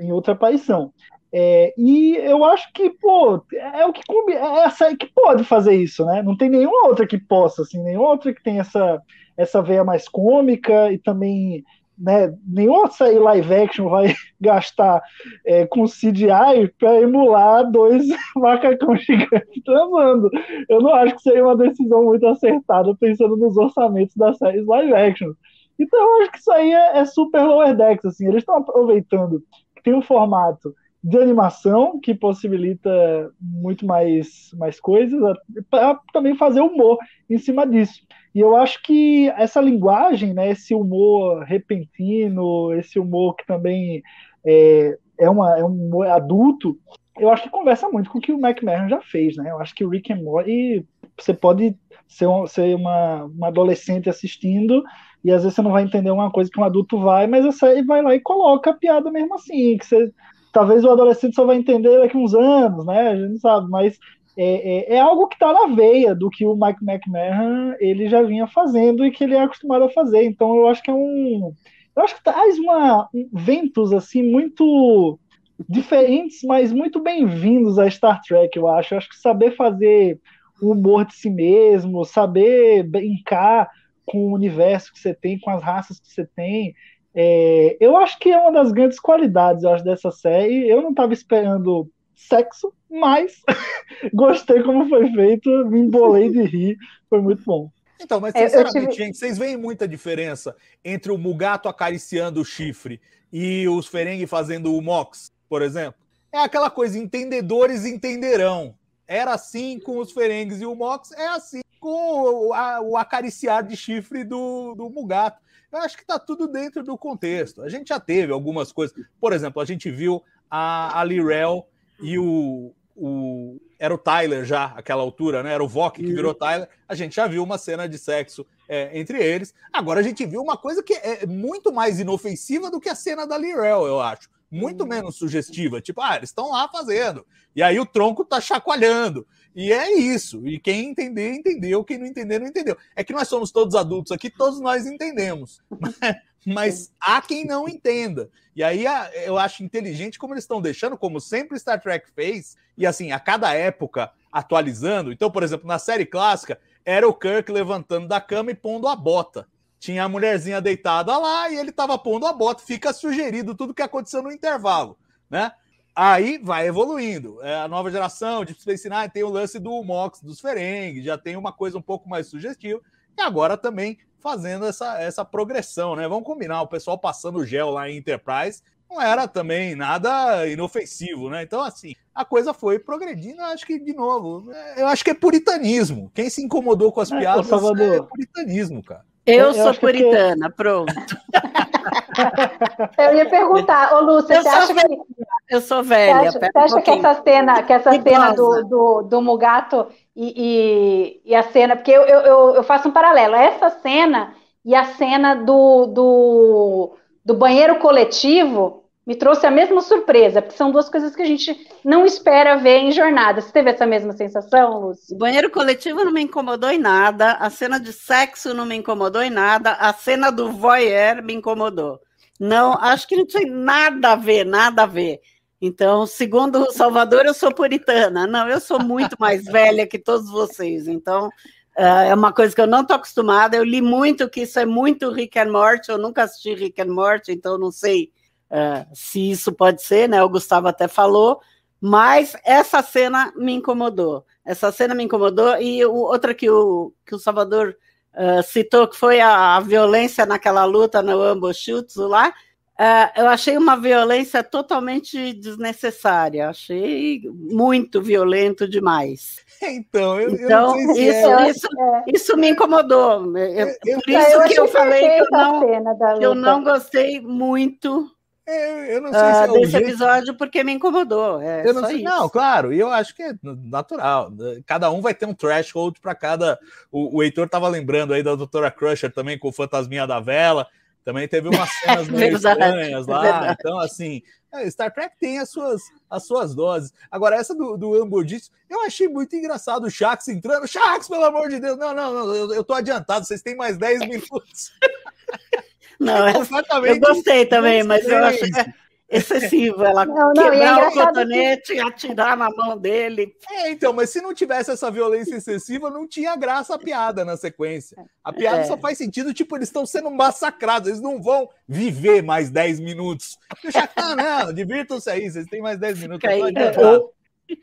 em outra aparição. É, e eu acho que, pô, é o que é essa que pode fazer isso, né? Não tem nenhuma outra que possa, assim, nenhuma outra que tem essa, essa veia mais cômica e também né, nenhuma série live action vai gastar é, com CGI para emular dois macacões gigantes transando. Eu não acho que seria uma decisão muito acertada pensando nos orçamentos das séries live action. Então eu acho que isso aí é, é super lower decks, assim, eles estão aproveitando que tem um formato de animação que possibilita muito mais, mais coisas para também fazer humor em cima disso. E eu acho que essa linguagem, né, esse humor repentino, esse humor que também é, é, uma, é um humor adulto, eu acho que conversa muito com o que o McMahon já fez, né? Eu acho que o Rick and Morty, você pode ser, um, ser uma, uma adolescente assistindo e às vezes você não vai entender uma coisa que um adulto vai, mas a série vai lá e coloca a piada mesmo assim, que você talvez o adolescente só vai entender daqui uns anos, né? A gente não sabe, mas é, é, é algo que está na veia do que o Mike McMahon ele já vinha fazendo e que ele é acostumado a fazer. Então eu acho que é um, eu acho que traz uma um, ventos assim muito diferentes, mas muito bem-vindos a Star Trek. Eu acho. Eu acho que saber fazer o humor de si mesmo, saber brincar com o universo que você tem, com as raças que você tem, é, eu acho que é uma das grandes qualidades, eu acho, dessa série. Eu não estava esperando sexo, mas gostei como foi feito, me embolei de rir, foi muito bom. Então, mas sinceramente, tive... gente, vocês veem muita diferença entre o Mugato acariciando o chifre e os Ferengi fazendo o Mox, por exemplo? É aquela coisa, entendedores entenderão. Era assim com os Ferengues e o Mox, é assim com o, a, o acariciar de chifre do, do Mugato. Eu acho que está tudo dentro do contexto. A gente já teve algumas coisas. Por exemplo, a gente viu a, a Lirel e o, o era o Tyler já, aquela altura, né? Era o Vok que virou Tyler. A gente já viu uma cena de sexo é, entre eles. Agora a gente viu uma coisa que é muito mais inofensiva do que a cena da Lirel, eu acho. Muito menos sugestiva. Tipo, ah, eles estão lá fazendo. E aí o tronco tá chacoalhando. E é isso. E quem entender, entendeu. Quem não entender, não entendeu. É que nós somos todos adultos aqui, todos nós entendemos. Mas há quem não entenda. E aí eu acho inteligente como eles estão deixando, como sempre Star Trek fez, e assim, a cada época atualizando. Então, por exemplo, na série clássica, era o Kirk levantando da cama e pondo a bota. Tinha a mulherzinha deitada lá e ele estava pondo a bota. Fica sugerido tudo que aconteceu no intervalo, né? Aí vai evoluindo. É, a nova geração de Space Nine tem o lance do Mox, dos Ferengi, já tem uma coisa um pouco mais sugestiva. E agora também fazendo essa, essa progressão, né? Vamos combinar, o pessoal passando gel lá em Enterprise não era também nada inofensivo, né? Então, assim, a coisa foi progredindo, acho que, de novo, eu acho que é puritanismo. Quem se incomodou com as é, piadas é puritanismo, cara. Eu, eu sou puritana, que... pronto. eu ia perguntar, ô Lúcia, eu você acha que. Eu sou velha. Você acha, você acha um que essa cena, que essa cena do, do, do Mugato e, e, e, a cena, porque eu, eu, eu faço um paralelo, essa cena e a cena do, do, do banheiro coletivo me trouxe a mesma surpresa, porque são duas coisas que a gente não espera ver em jornada. Você teve essa mesma sensação, Lúcia? O banheiro coletivo não me incomodou em nada, a cena de sexo não me incomodou em nada, a cena do voyeur me incomodou. Não, acho que não tem nada a ver, nada a ver. Então, segundo o Salvador, eu sou puritana. Não, eu sou muito mais velha que todos vocês. Então, uh, é uma coisa que eu não estou acostumada. Eu li muito que isso é muito Rick and Morty. Eu nunca assisti Rick and Morty, então não sei uh, se isso pode ser, né? O Gustavo até falou. Mas essa cena me incomodou. Essa cena me incomodou. E o, outra que o, que o Salvador uh, citou, que foi a, a, violência naquela luta no ambush lá, Uh, eu achei uma violência totalmente desnecessária, achei muito violento demais. Então, eu, então eu isso, é. isso, isso, me incomodou. Eu, por isso que eu falei que eu não, que eu não gostei muito é, eu não sei uh, se é desse jeito... episódio porque me incomodou. É eu não, sei, não, claro, e eu acho que é natural. Cada um vai ter um threshold para cada. O, o Heitor estava lembrando aí da Doutora Crusher também com o Fantasminha da Vela. Também teve umas cenas meio estranhas lá. Verdade. Então, assim, é, Star Trek tem as suas, as suas doses. Agora, essa do, do Ambodice, eu achei muito engraçado o Shax entrando. Shax, pelo amor de Deus! Não, não, não, eu, eu tô adiantado, vocês têm mais 10 minutos. Não, é eu gostei também, mas eu acho que excessivo. Ela não, não, quebrar é o cotonete e atirar na mão dele. É, então, mas se não tivesse essa violência excessiva, não tinha graça a piada na sequência. A piada é. só faz sentido, tipo, eles estão sendo massacrados, eles não vão viver mais 10 minutos. Deixa cá, não, divirtam-se aí, vocês têm mais 10 minutos. É, eu,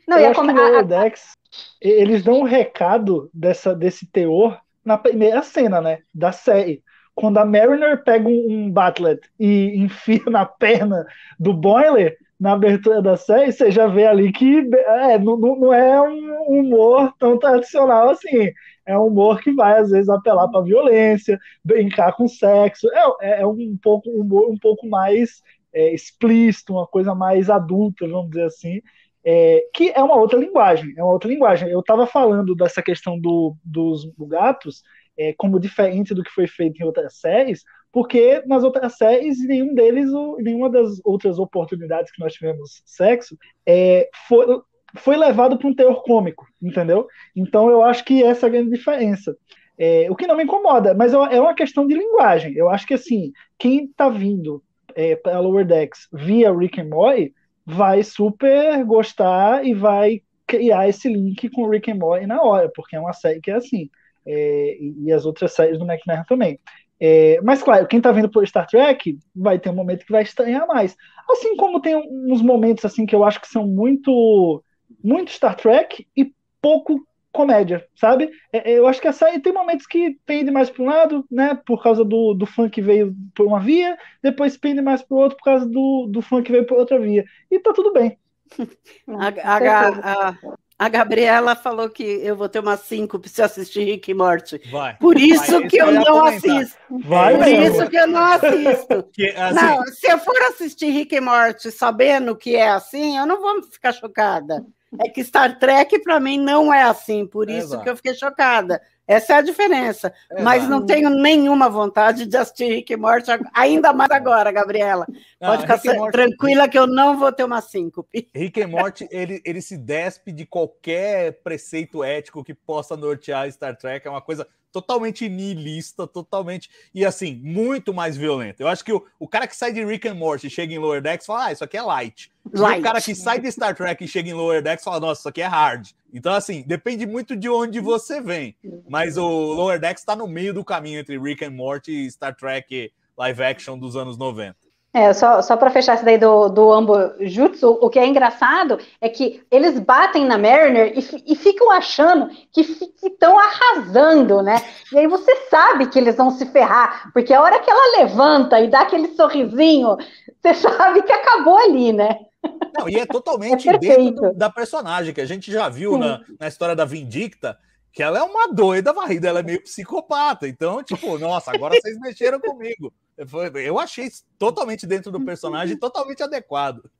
não, eu acho que no Dex, eles dão um recado dessa, desse teor na primeira cena, né, da série quando a Mariner pega um, um Batlet e enfia na perna do Boiler, na abertura da série, você já vê ali que é, não, não é um humor tão tradicional assim. É um humor que vai, às vezes, apelar para violência, brincar com sexo. É, é um pouco humor um pouco mais é, explícito, uma coisa mais adulta, vamos dizer assim. É, que é uma outra linguagem, é uma outra linguagem. Eu estava falando dessa questão do, dos gatos, é, como diferente do que foi feito em outras séries, porque nas outras séries, nenhum deles, nenhuma das outras oportunidades que nós tivemos sexo, é, foi, foi levado para um teor cômico, entendeu? Então eu acho que essa é a grande diferença. É, o que não me incomoda, mas é uma questão de linguagem. Eu acho que assim, quem está vindo é, para Lower Decks via Rick and Morty vai super gostar e vai criar esse link com Rick and Morty na hora, porque é uma série que é assim é, e as outras séries do McNair também. É, mas, claro, quem está vendo por Star Trek vai ter um momento que vai estranhar mais. Assim como tem uns momentos assim que eu acho que são muito, muito Star Trek e pouco comédia, sabe? É, é eu acho que a série tem momentos que pende mais para um lado, né? Por causa do, do fã que veio por uma via, depois pende mais para o outro por causa do, do fã que veio por outra via. E tá tudo bem. A, a, a, a Gabriela falou que eu vou ter uma síncope se assistir Rick e Morty. Vai. Por isso vai, que eu não comentar. assisto. Vai, Por isso que eu não assisto. que, assim... Não, se eu for assistir Rick e Morty sabendo que é assim, eu não vou ficar chocada. É que Star Trek para mim não é assim, por isso Exato. que eu fiquei chocada. Essa é a diferença. É, Mas não tenho nenhuma vontade de assistir Rick e Morty, ainda mais agora, Gabriela. Pode não, ficar Morty... tranquila que eu não vou ter uma síncope. Rick e Morty, ele, ele se despe de qualquer preceito ético que possa nortear Star Trek. É uma coisa totalmente nihilista, totalmente. E assim, muito mais violenta. Eu acho que o, o cara que sai de Rick and Morty e chega em Lower Decks fala, ah, isso aqui é light. light. E o cara que sai de Star Trek e chega em Lower Decks fala, nossa, isso aqui é hard. Então, assim, depende muito de onde você vem. Mas o Lower Decks está no meio do caminho entre Rick and Morty e Star Trek live action dos anos 90. É, só, só para fechar isso daí do, do Ambo Jutsu, o que é engraçado é que eles batem na Mariner e, e ficam achando que estão arrasando, né? E aí você sabe que eles vão se ferrar, porque a hora que ela levanta e dá aquele sorrisinho, você sabe que acabou ali, né? Não, e é totalmente é dentro da personagem, que a gente já viu na, na história da Vindicta, que ela é uma doida varrida, ela é meio psicopata. Então, tipo, nossa, agora vocês mexeram comigo. Eu achei totalmente dentro do personagem, totalmente adequado.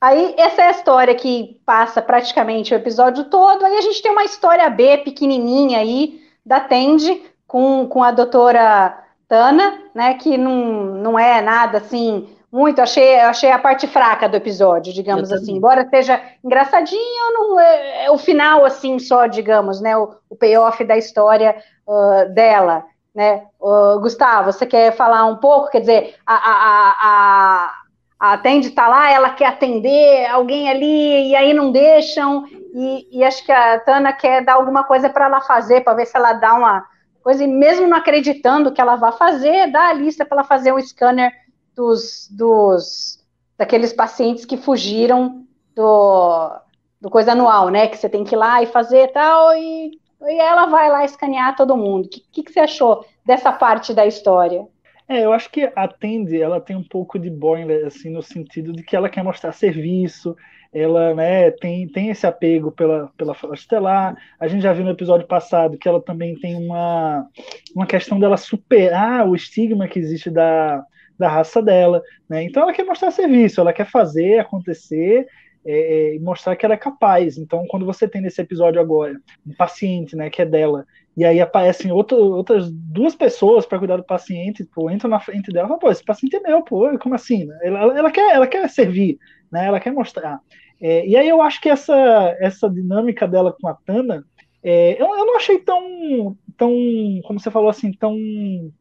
Aí, essa é a história que passa praticamente o episódio todo. Aí a gente tem uma história B pequenininha aí, da Tende, com, com a doutora Tana, né, que não, não é nada assim Muito, achei, achei a parte fraca do episódio, digamos assim. Embora seja engraçadinho, não é, é, o final, assim, só, digamos, né? O, o payoff da história uh, dela, né? Gustavo, você quer falar um pouco? Quer dizer, a, a, a, a atende tá lá, ela quer atender alguém ali, e aí não deixam, e, e acho que a Tana quer dar alguma coisa para ela fazer, para ver se ela dá uma coisa, e mesmo não acreditando que ela vai fazer, dá a lista para ela fazer um scanner dos, dos daqueles pacientes que fugiram do, do coisa anual, né? Que você tem que ir lá e fazer tal, e, e ela vai lá escanear todo mundo. O que, que, que você achou dessa parte da história? É, eu acho que a Tandy, ela tem um pouco de boring, assim, no sentido de que ela quer mostrar serviço, ela né, tem, tem esse apego pela, pela Estelar. A gente já viu no episódio passado que ela também tem uma, uma questão dela superar o estigma que existe da, da raça dela. Né? Então ela quer mostrar serviço, ela quer fazer acontecer é, é, mostrar que ela é capaz. Então, quando você tem nesse episódio agora um paciente, né, que é dela, e aí aparecem outro, outras duas pessoas para cuidar do paciente, pô, entra na frente dela, fala, pô, esse paciente é meu, pô, como assim? Ela, ela, quer, ela quer servir, né? Ela quer mostrar. É, e aí eu acho que essa, essa dinâmica dela com a Tana, é, eu, eu não achei tão tão, como você falou assim, tão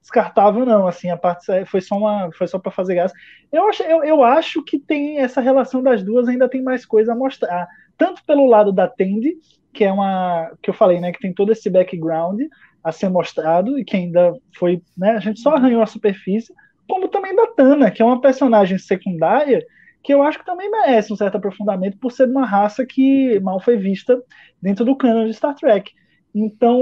descartável não, assim, a parte foi só uma, foi só para fazer graça. Eu acho, eu, eu acho que tem essa relação das duas ainda tem mais coisa a mostrar, tanto pelo lado da Tandy, que é uma que eu falei, né, que tem todo esse background a ser mostrado e que ainda foi, né, a gente só arranhou a superfície, como também da Tana, que é uma personagem secundária que eu acho que também merece um certo aprofundamento por ser uma raça que mal foi vista dentro do canon de Star Trek. Então,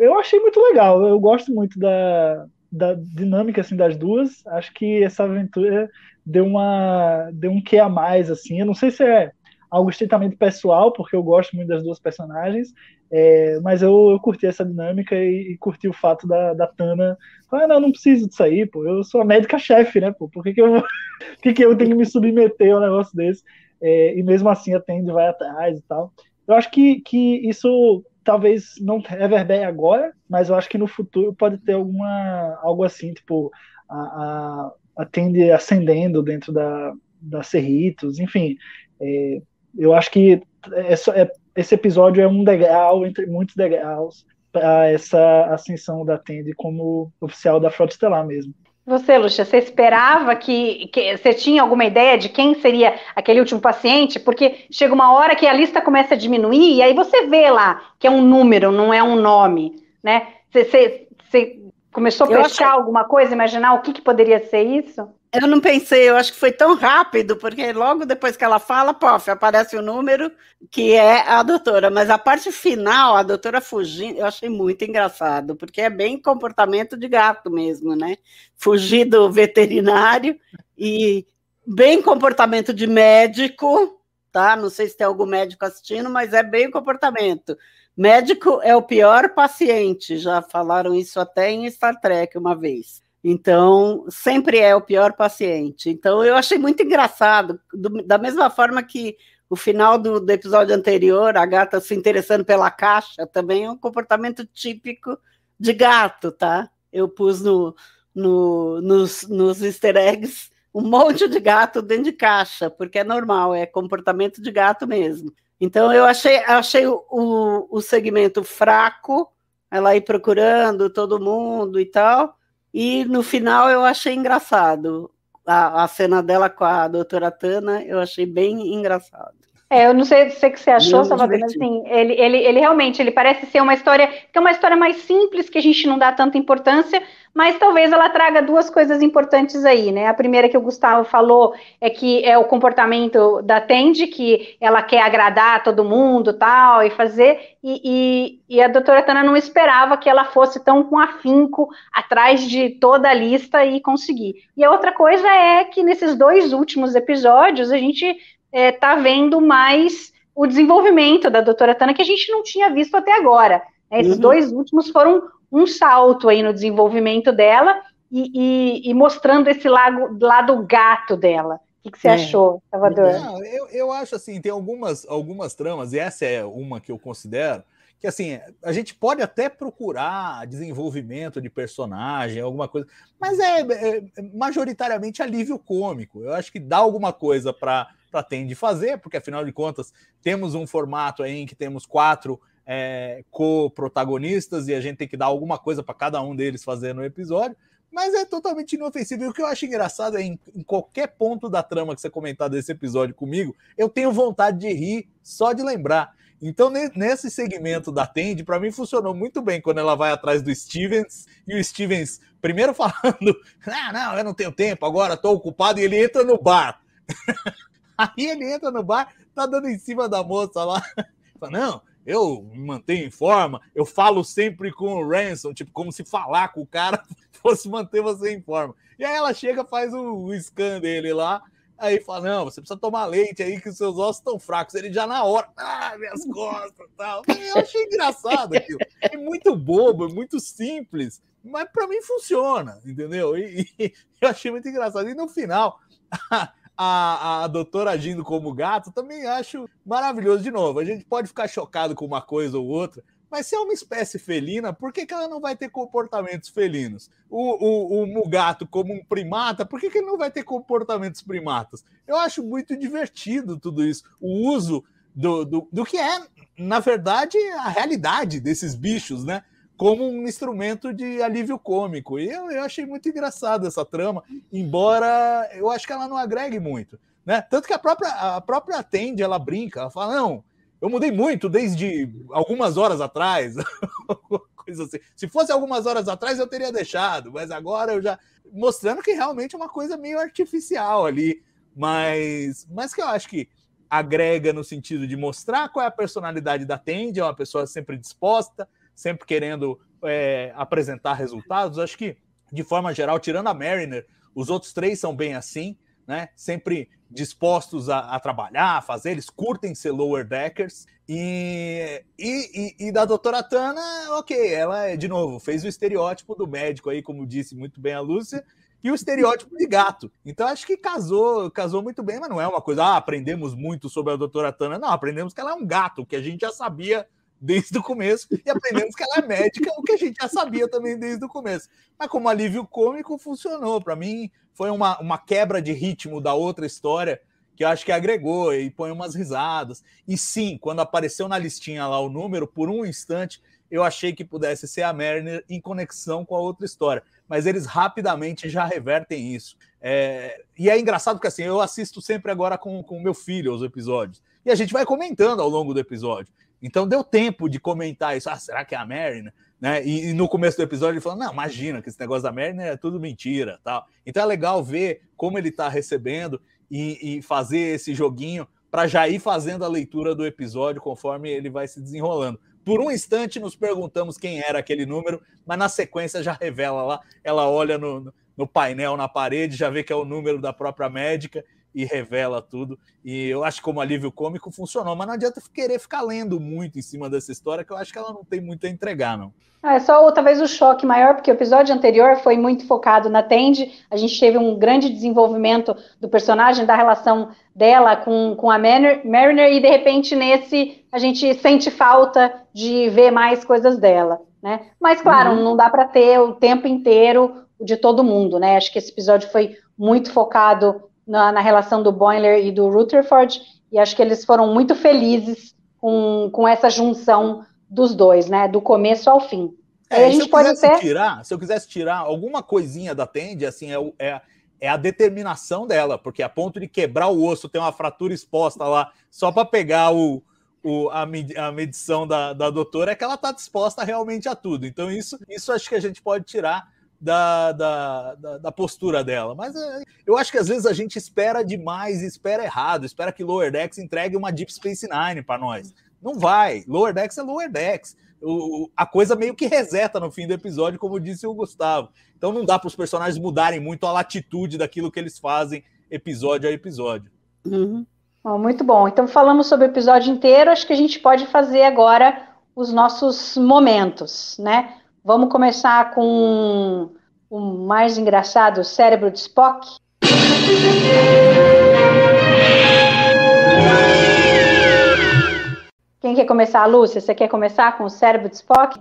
eu achei muito legal. Eu gosto muito da, da dinâmica assim das duas. Acho que essa aventura deu uma deu um que a mais assim. Eu não sei se é algo estritamente pessoal, porque eu gosto muito das duas personagens, é, mas eu, eu, curti essa dinâmica e, e, curti o fato da, da Tana ah, não, não preciso disso aí, pô, eu sou a médica-chefe, né, pô, por que, que, eu, por que, que eu tenho que me submeter a um negócio desse? É, e mesmo assim atende, vai atrás e tal. Eu acho que, que isso talvez não reverbere agora, mas eu acho que no futuro pode ter alguma algo assim, tipo a, a, a tende ascendendo dentro da, da Cerritos, enfim. É, eu acho que é, é, esse episódio é um degrau entre muitos degraus para essa ascensão da Tende como oficial da Frota Estelar mesmo. Você, Lucia, você esperava que, que, Você tinha alguma ideia de quem seria aquele último paciente? Porque chega uma hora que a lista começa a diminuir e aí você vê lá que é um número, não é um nome, né? Você, você, você começou a fechar alguma coisa, imaginar o que, que poderia ser isso? Eu não pensei, eu acho que foi tão rápido, porque logo depois que ela fala, pof, aparece o número que é a doutora. Mas a parte final, a doutora fugindo, eu achei muito engraçado, porque é bem comportamento de gato mesmo, né? Fugir do veterinário e bem comportamento de médico, tá? Não sei se tem algum médico assistindo, mas é bem comportamento. Médico é o pior paciente, já falaram isso até em Star Trek uma vez. Então, sempre é o pior paciente. Então, eu achei muito engraçado, do, da mesma forma que o final do, do, episódio anterior, a gata se interessando pela caixa, também é um comportamento típico de gato, tá? Eu pus no, no, nos, nos easter eggs um monte de gato dentro de caixa, porque é normal, é comportamento de gato mesmo. Então, eu achei, achei o, o, o segmento fraco, ela ir procurando todo mundo e tal, e no final eu achei engraçado. A, a cena dela com a doutora Tana, eu achei bem engraçado. É, eu não sei, sei o que você achou, Salvador, mas assim, ele, ele, ele realmente, ele parece ser uma história, que é uma história mais simples, que a gente não dá tanta importância, mas talvez ela traga duas coisas importantes aí, né? A primeira que o Gustavo falou é que é o comportamento da Tende, que ela quer agradar todo mundo, tal, e fazer, e, e, e a doutora Tana não esperava que ela fosse tão com afinco atrás de toda a lista e conseguir. E a outra coisa é que nesses dois últimos episódios, a gente está é, vendo mais o desenvolvimento da doutora Tana que a gente não tinha visto até agora. Né? Esses uhum. dois últimos foram um salto aí no desenvolvimento dela e, e, e mostrando esse lado, lado gato dela. O que, que você é. achou, Salvador? Não, eu, eu acho assim, tem algumas, algumas tramas, e essa é uma que eu considero, que assim, a gente pode até procurar desenvolvimento de personagem, alguma coisa, mas é, é majoritariamente alívio cômico. Eu acho que dá alguma coisa para para Tende fazer, porque afinal de contas temos um formato aí em que temos quatro é, co-protagonistas e a gente tem que dar alguma coisa para cada um deles fazer no episódio, mas é totalmente inofensivo. E o que eu acho engraçado é em, em, qualquer ponto da trama que você comentar desse episódio comigo, eu tenho vontade de rir só de lembrar. Então, nesse segmento da Tende, para mim funcionou muito bem quando ela vai atrás do Stevens e o Stevens, primeiro falando: Ah, não, eu não tenho tempo agora, estou ocupado, e ele entra no bar. Aí ele entra no bar, tá dando em cima da moça lá. Fala, não, eu me mantenho em forma, eu falo sempre com o Ransom, tipo, como se falar com o cara fosse manter você em forma. E aí ela chega, faz o, o scan dele lá, Aí fala: não, você precisa tomar leite aí que os seus ossos estão fracos. Ele já na hora, ah, minhas costas e tal. Eu achei engraçado aquilo. É muito bobo, é muito simples, mas para mim funciona, entendeu? E, e, eu achei muito engraçado. E no final, a, a, a doutora agindo como gato também acho maravilhoso. De novo, a gente pode ficar chocado com uma coisa ou outra, mas se é uma espécie felina, por que, que ela não vai ter comportamentos felinos? O, o, o mugato, como um primata, por que, que ele não vai ter comportamentos primatas? Eu acho muito divertido tudo isso. O uso do, do, do que é, na verdade, a realidade desses bichos, né? Como um instrumento de alívio cômico. E eu, eu achei muito engraçado essa trama, embora eu acho que ela não agregue muito. Né? Tanto que a própria, a própria Tende, ela brinca, ela fala, não, eu mudei muito desde algumas horas atrás, coisa assim. Se fosse algumas horas atrás, eu teria deixado, mas agora eu já. Mostrando que realmente é uma coisa meio artificial ali, mas, mas que eu acho que agrega no sentido de mostrar qual é a personalidade da Tandy, é uma pessoa sempre disposta, sempre querendo é, apresentar resultados. Acho que, de forma geral, tirando a Mariner, os outros três são bem assim, né? Sempre dispostos a, a, trabalhar, a fazer, eles curtem ser lower deckers. E, e, e, e, da doutora Tana, ok, ela, de novo, fez o estereótipo do médico aí, como disse muito bem a Lúcia, e o estereótipo de gato. Então acho que casou, casou muito bem, mas não é uma coisa, ah, aprendemos muito sobre a doutora Tana. Não, aprendemos que ela é um gato, que a gente já sabia desde o começo, e aprendemos que ela é médica, o que a gente já sabia também desde o começo. Mas como alívio cômico, funcionou. Para mim, foi uma, uma quebra de ritmo da outra história que eu acho que agregou e põe umas risadas. E sim, quando apareceu na listinha lá o número, por um instante eu achei que pudesse ser a Mariner em conexão com a outra história. Mas eles rapidamente já revertem isso. É... E é engraçado porque assim, eu assisto sempre agora com o meu filho os episódios. E a gente vai comentando ao longo do episódio. Então deu tempo de comentar isso. Ah, será que é a Mariner? Né? E, e, no começo do episódio ele falou: não, imagina que esse negócio da Mariner é tudo mentira. tal. Então é legal ver como ele está recebendo e, e, fazer esse joguinho para já ir fazendo a leitura do episódio conforme ele vai se desenrolando. Por um instante nos perguntamos quem era aquele número, mas na sequência já revela lá. Ela olha no, no painel na parede, já vê que é o número da própria médica e revela tudo. E eu acho que como alívio cômico funcionou, mas não adianta querer ficar lendo muito em cima dessa história, que eu acho que ela não tem muito a entregar, não. Ah, é só talvez o choque maior, porque o episódio anterior foi muito focado na Tandy, a gente teve um grande desenvolvimento do personagem, da relação dela com, com a Mariner, e de repente nesse a gente sente falta de ver mais coisas dela, né? Mas claro, uhum. não dá para ter o tempo inteiro de todo mundo, né? Acho que esse episódio foi muito focado na, na relação do Boiler e do Rutherford, e acho que eles foram muito felizes com, com essa junção dos dois, né? Do começo ao fim. É, a gente se pode até... tirar, se eu quisesse tirar alguma coisinha da Tandy, assim, é, é, é, a determinação dela, porque a ponto de quebrar o osso, ter uma fratura exposta lá, só para pegar o, o, a, a medição da, da doutora, é que ela está disposta realmente a tudo. Então, isso, isso acho que a gente pode tirar da, da, da, da, postura dela. Mas é, eu acho que às vezes a gente espera demais, espera errado, espera que Lower Decks entregue uma Deep Space Nine para nós. Não vai. Lower Decks é Lower Decks. O, a coisa meio que reseta no fim do episódio, como disse o Gustavo. Então não dá para os personagens mudarem muito a latitude daquilo que eles fazem episódio a episódio. Uhum. muito bom. Então falamos sobre o episódio inteiro. Acho que a gente pode fazer agora os nossos momentos, né? Vamos começar com o mais engraçado, o cérebro de Spock. Quem quer começar? Lúcia, você quer começar com o cérebro de Spock?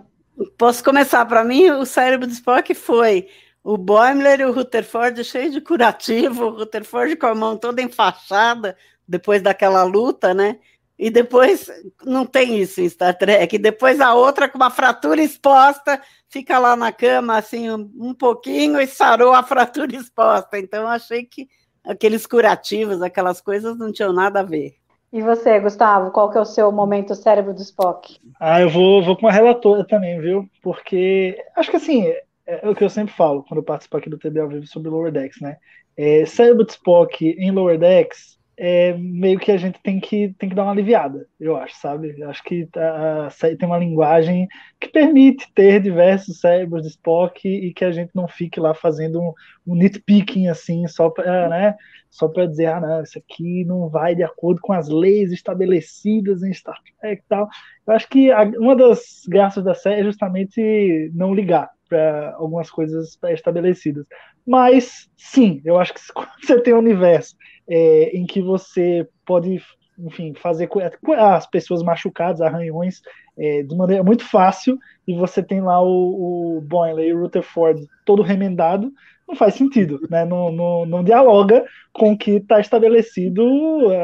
Posso começar? Para mim, o cérebro de Spock foi o Boimler e o Rutherford cheio de curativo, o Rutherford com a mão toda enfaixada depois daquela luta, né? E depois não tem isso em Star Trek. Depois a outra com uma fratura exposta, fica lá na cama assim um, um pouquinho e sarou a fratura exposta. Então achei que aqueles curativos, aquelas coisas não tinham nada a ver. E você, Gustavo, qual que é o seu momento cérebro do Spock? Ah, eu vou, vou com a relatora também, viu? Porque acho que assim, é, é o que eu sempre falo quando eu participo aqui do TB ao vivo sobre Lower Decks, né? É, cérebro de Spock em Lower Decks é, meio que a gente tem que, tem que dar uma aliviada, eu acho, sabe? Eu acho que a, a série tem uma linguagem que permite ter diversos cérebros de Spock e que a gente não fique lá fazendo um, um nitpicking assim, só para né, só dizer, ah, não, isso aqui não vai de acordo com as leis estabelecidas em Star Trek e tal. Eu acho que a, uma das graças da série é justamente não ligar para algumas coisas pré-estabelecidas. Mas, sim, eu acho que quando você tem um universo é, em que você pode, enfim, fazer as pessoas machucadas, arranhões, é, de maneira muito fácil, e você tem lá o, o Boyle e o Rutherford todo remendado, não faz sentido, né? não, não, não dialoga com o que está estabelecido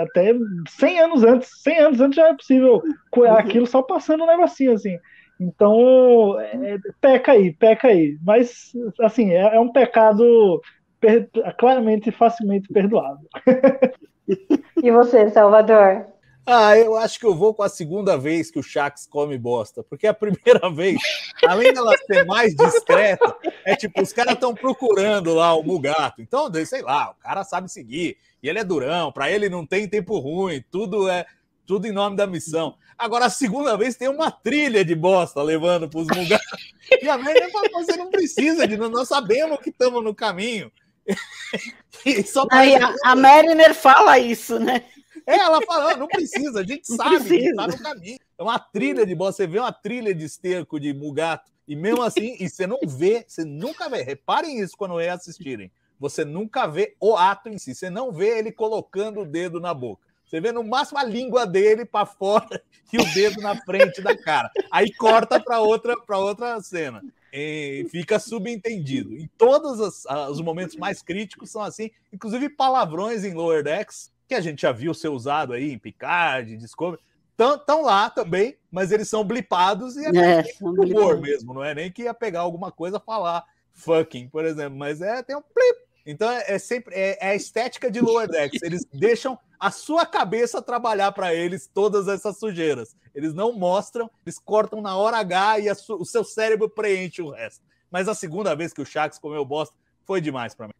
até 100 anos antes. 100 anos antes já é possível curar aquilo só passando um negocinho assim. Então, é, peca aí, peca aí. Mas, assim, é, é um pecado per, claramente facilmente perdoável. e você, Salvador? Ah, eu acho que eu vou com a segunda vez que o Shax come bosta, porque a primeira vez, além dela ser mais discreta, é tipo, os caras estão procurando lá o Mugato. Então, sei lá, o cara sabe seguir, e ele é durão, para ele não tem tempo ruim, tudo é tudo em nome da missão. Agora, a segunda vez tem uma trilha de bosta levando para os Mugatos. E a Mariner fala: você não precisa de nós sabemos que estamos no caminho. Aí, a, a Mariner fala isso, né? É, ela fala, não precisa, a gente sabe precisa. está no caminho. É uma trilha de bosta, você vê uma trilha de esterco de mugato, e mesmo assim, e você não vê, você nunca vê. Reparem isso quando assistirem. Você nunca vê o ato em si, você não vê ele colocando o dedo na boca. Você vê no máximo a língua dele para fora e o dedo na frente da cara. Aí corta para outra, outra cena e fica subentendido. Em todos os, os, momentos mais críticos são assim, inclusive palavrões em Lower Decks, que a gente já viu ser usado aí em Picard, Discovery, estão lá também, mas eles são blipados e é, é humor mesmo, não é nem que ia pegar alguma coisa falar fucking, por exemplo, mas é tem um blip. Então é, é sempre é, é, a estética de Lower Decks. Eles deixam a sua cabeça trabalhar para eles todas essas sujeiras. Eles não mostram, eles cortam na hora H e o seu cérebro preenche o resto. Mas a segunda vez que o Shax comeu bosta foi demais para mim.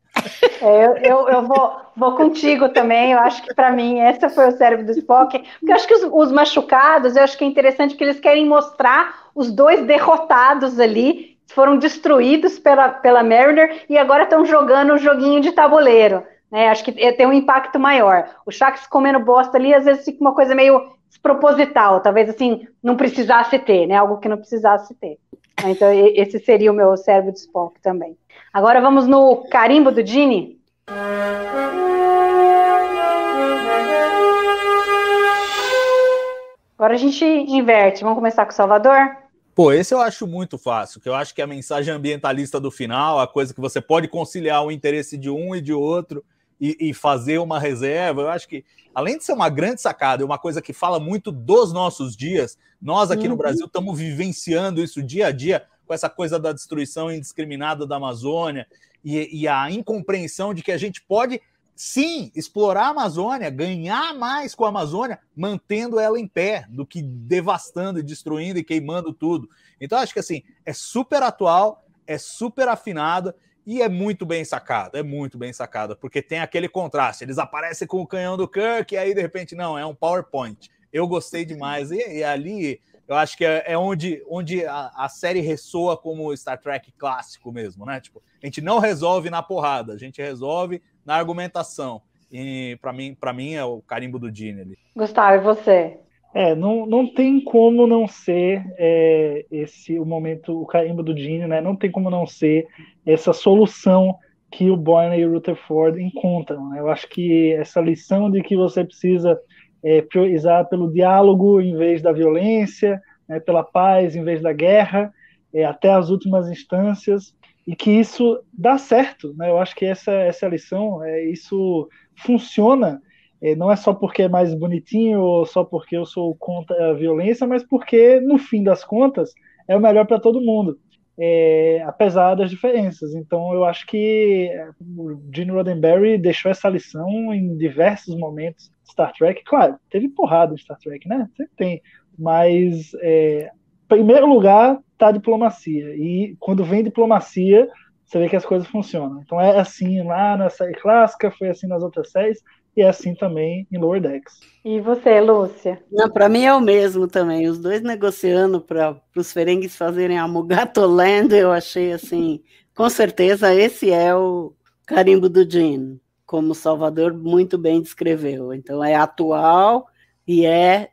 É, eu, eu, eu vou, vou contigo também. Eu acho que para mim essa foi o cérebro do Spock. Porque eu acho que os, os, machucados, eu acho que é interessante porque eles querem mostrar os dois derrotados ali, foram destruídos pela, pela Mariner e agora estão jogando o joguinho de tabuleiro. Né? Acho que tem um impacto maior. O Shax comendo bosta ali, às vezes fica uma coisa meio desproposital, talvez assim, não precisasse ter, né? Algo que não precisasse ter. Então, esse seria o meu cérebro de Spock também. Agora vamos no carimbo do Gene. Agora a gente inverte. Vamos começar com o Salvador? Pô, esse eu acho muito fácil, que eu acho que a mensagem ambientalista do final, a coisa que você pode conciliar o interesse de um e de outro e, e fazer uma reserva, eu acho que, além de ser uma grande sacada, é uma coisa que fala muito dos nossos dias, nós aqui uhum. no Brasil estamos vivenciando isso dia a dia, com essa coisa da destruição indiscriminada da Amazônia e, e a incompreensão de que a gente pode sim, explorar a Amazônia, ganhar mais com a Amazônia, mantendo ela em pé, do que devastando e destruindo e queimando tudo. Então, acho que assim, é super atual, é super afinada e é muito bem sacada, é muito bem sacada, porque tem aquele contraste. Eles aparecem com o canhão do Kirk e aí, de repente, não, é um PowerPoint. Eu gostei demais. E, e ali eu acho que é, é onde, onde a, a, série ressoa como Star Trek clássico mesmo, né? Tipo, a gente não resolve na porrada, a gente resolve na argumentação. E para mim, para mim é o carimbo do Gene ali. Gustavo, e você? É, não, não tem como não ser é, esse o momento, o carimbo do Gene, né? Não tem como não ser essa solução que o Boyne e o Rutherford encontram. Né? Eu acho que essa lição de que você precisa é, priorizar pelo diálogo em vez da violência, né, pela paz em vez da guerra, é, até as últimas instâncias, e que isso dá certo. Né? Eu acho que essa, essa lição, é, isso funciona, não é só porque é mais bonitinho ou só porque eu sou contra a violência, mas porque, no fim das contas, é o melhor para todo mundo. É, apesar das diferenças. Então, eu acho que o Gene Roddenberry deixou essa lição em diversos momentos de Star Trek. Claro, teve porrada em Star Trek, né? Sempre tem. Mas, é, primeiro lugar, tá a diplomacia. E quando vem diplomacia, você vê que as coisas funcionam. Então, é assim lá na série clássica, foi assim nas outras séries e é assim também em Lower Decks. E você, Lúcia? Não, para mim é o mesmo também. Os dois negociando para os Ferengues fazerem a Mugatoland, eu achei assim, com certeza esse é o carimbo do Jean, como o Salvador muito bem descreveu. Então é atual e é,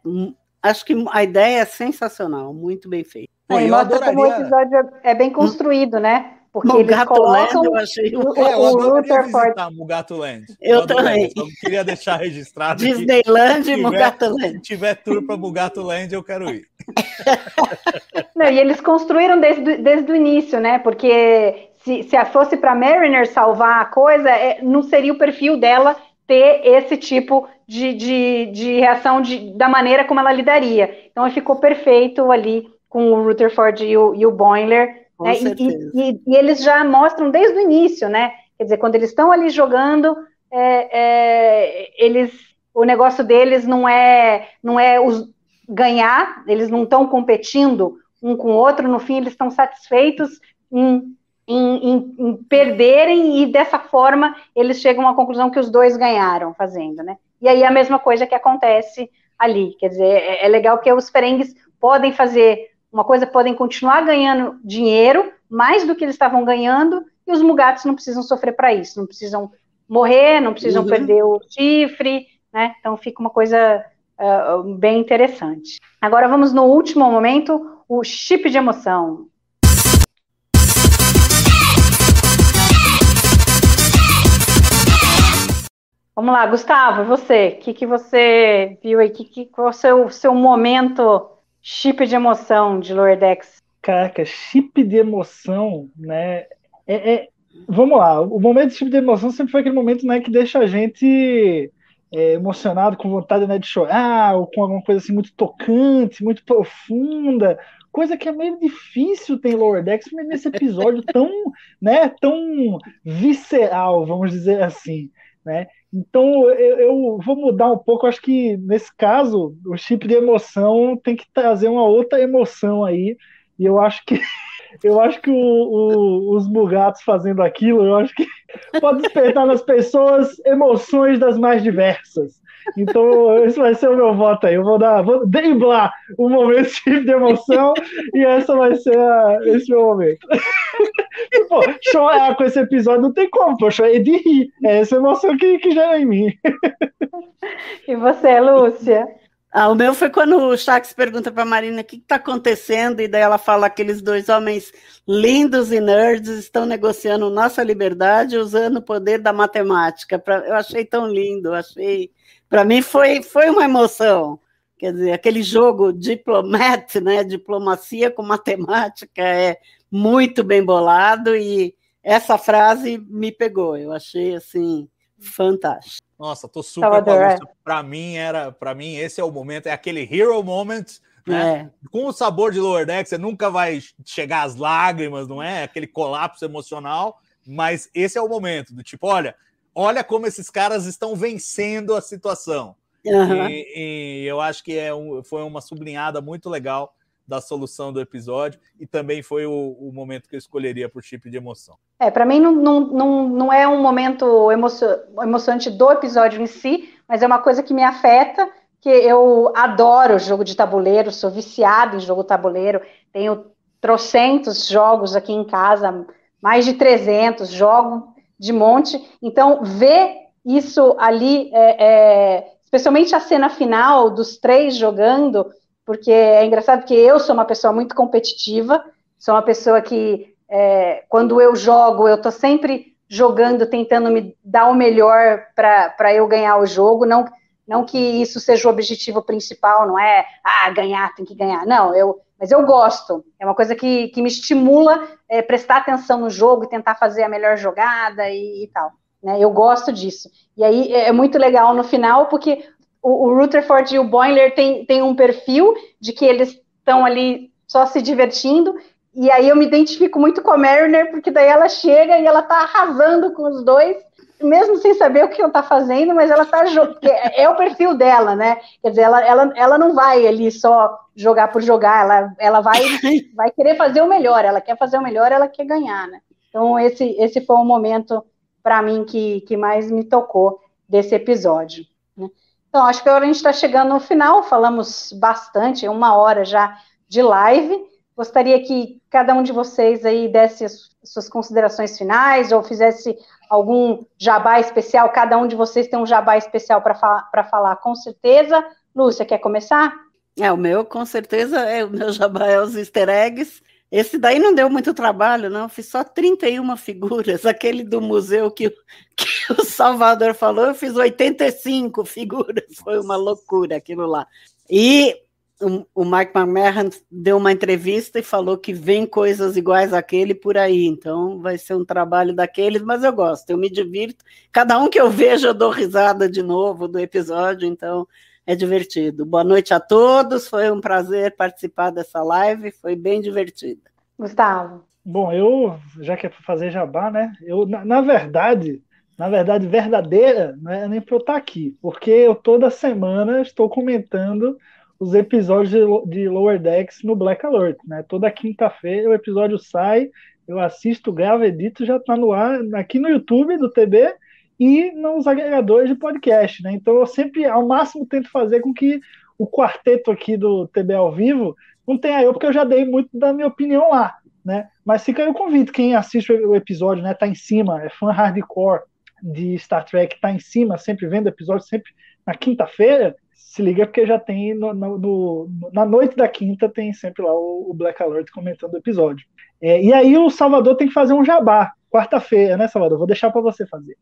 acho que a ideia é sensacional, muito bem feita. Pô, é, mostra adoraria... como o episódio é bem construído, né? Porque Mugato eles colocam Land, eu achei o, é, eu o Rutherford. Mugato Land. Eu, eu também. Eu queria deixar registrado. Disneyland e Mugato Land. Se tiver tour para Mugato Land, eu quero ir. Não, e eles construíram desde, desde o início, né? Porque se, se fosse para Mariner salvar a coisa, é, não seria o perfil dela ter esse tipo de, de, de reação de, da maneira como ela lidaria. Então ficou perfeito ali com o Rutherford e o, e o Boiler né? E, e, e, eles já mostram desde o início, né? Quer dizer, quando eles estão ali jogando, é, é, eles, o negócio deles não é, não é os, ganhar, eles não estão competindo um com o outro, no fim eles estão satisfeitos em, em, em, em, perderem e dessa forma eles chegam à conclusão que os dois ganharam fazendo, né? E aí a mesma coisa que acontece ali, quer dizer, é, é legal que os ferengues podem fazer uma coisa, podem continuar ganhando dinheiro, mais do que eles estavam ganhando, e os mugatos não precisam sofrer para isso, não precisam morrer, não precisam uhum. perder o chifre, né? Então fica uma coisa uh, bem interessante. Agora vamos no último momento, o chip de emoção. Vamos lá, Gustavo, você, o que, que você viu aí? Que, que, qual é o seu, seu momento chip de emoção de Lordex. Caraca, chip de emoção, né? É, é, vamos lá, o momento de chip de emoção sempre foi aquele momento né, que deixa a gente é, emocionado, com vontade né, de chorar, ou com alguma coisa assim muito tocante, muito profunda, coisa que é meio difícil ter em Lower Decks, mas nesse episódio tão, né, tão visceral, vamos dizer assim, né? Então eu, eu, vou mudar um pouco. Acho que nesse caso o chip de emoção tem que trazer uma outra emoção aí. E eu acho que eu acho que o, o, os bugatos fazendo aquilo, eu acho que pode despertar nas pessoas emoções das mais diversas. Então, esse vai ser o meu voto aí. Eu vou dar, vou driblar o momento de emoção e essa vai ser a, esse meu momento. pô, chorar com esse episódio não tem como, pô, chorei de rir. É essa emoção que, que gera em mim. E você, Lúcia? Ah, o meu foi quando o Chaves pergunta para a Marina o que está acontecendo, e daí ela fala que aqueles dois homens lindos e nerds estão negociando nossa liberdade usando o poder da matemática. Pra, eu achei tão lindo, achei para mim foi, foi uma emoção. Quer dizer, aquele jogo diplomat, né, diplomacia com matemática é muito bem bolado e essa frase me pegou. Eu achei assim fantástico. Nossa, tô super Para mim era, para mim esse é o momento, é aquele hero moment, né? É. Com o sabor de Lower Deck, você nunca vai chegar às lágrimas, não é? Aquele colapso emocional, mas esse é o momento do tipo, olha, olha como esses caras estão vencendo a situação. Uhum. E, e, eu acho que é um, foi uma sublinhada muito legal da solução do episódio e também foi o, o momento que eu escolheria para o chip de emoção. É, para mim não, não, não, não é um momento emocio, emocionante do episódio em si, mas é uma coisa que me afeta, que eu adoro jogo de tabuleiro, sou viciado em jogo tabuleiro, tenho trocentos jogos aqui em casa, mais de 300, jogo de monte. Então, ver isso ali, é, é, especialmente a cena final dos três jogando, porque é engraçado que eu sou uma pessoa muito competitiva, sou uma pessoa que, é, quando eu jogo, eu estou sempre jogando, tentando me dar o melhor para eu ganhar o jogo, não Não que isso seja o objetivo principal, não é, ah, ganhar, tem que ganhar. Não, eu, mas eu gosto. É uma coisa que, que me estimula é, prestar atenção no jogo e tentar fazer a melhor jogada e, e tal. Né? Eu gosto disso. E aí é, é muito legal no final, porque o, o Rutherford e o Boiler têm, têm um perfil de que eles estão ali só se divertindo, e aí eu me identifico muito com a Mariner, porque daí ela chega e ela tá arrasando com os dois, mesmo sem saber o que ela tá fazendo, mas ela tá é, é o perfil dela, né? Quer dizer, ela, ela, ela não vai ali só jogar por jogar, ela, ela vai, vai querer fazer o melhor, ela quer fazer o melhor, ela quer ganhar, né? Então, esse, esse foi o momento, para mim, que, que mais me tocou desse episódio. Né? Então, acho que agora a gente está chegando no final, falamos bastante, uma hora já de live. Gostaria que cada um de vocês aí desse as suas considerações finais ou fizesse algum jabá especial. Cada um de vocês tem um jabá especial para falar, falar, com certeza. Lúcia, quer começar? É, o meu, com certeza, é o meu jabá é os easter eggs. Esse daí não deu muito trabalho, não. Fiz só 31 figuras. Aquele do museu que, que o Salvador falou, eu fiz 85 figuras. Foi uma loucura aquilo lá. E o, Mike McMahon deu uma entrevista e falou que vem coisas iguais àquele por aí, então vai ser um trabalho daqueles, mas eu gosto, eu me divirto. Cada um que eu vejo, eu dou risada de novo do episódio, então é divertido. Boa noite a todos, foi um prazer participar dessa live, foi bem divertida. Gustavo. Bom, eu, já que é para fazer jabá, né? Eu, na, na verdade, na verdade, verdadeira, não é nem para eu estar aqui, porque eu toda semana estou comentando os episódios de, Lower Decks no Black Alert, né? Toda quinta-feira o episódio sai, eu assisto, gravo, edito, já está no ar aqui no YouTube do TB e nos agregadores de podcast, né? Então eu sempre, ao máximo, tento fazer com que o quarteto aqui do TB ao vivo não tenha eu, porque eu já dei muito da minha opinião lá, né? Mas fica aí o convite, quem assiste o episódio, né, tá em cima, é fã hardcore de Star Trek, tá em cima, sempre vendo episódio, sempre na quinta-feira, se liga porque já tem no, no, no, na noite da quinta tem sempre lá o, o Black Alert comentando o episódio. É, e aí o Salvador tem que fazer um jabá. Quarta-feira, né, Salvador? Vou deixar para você fazer.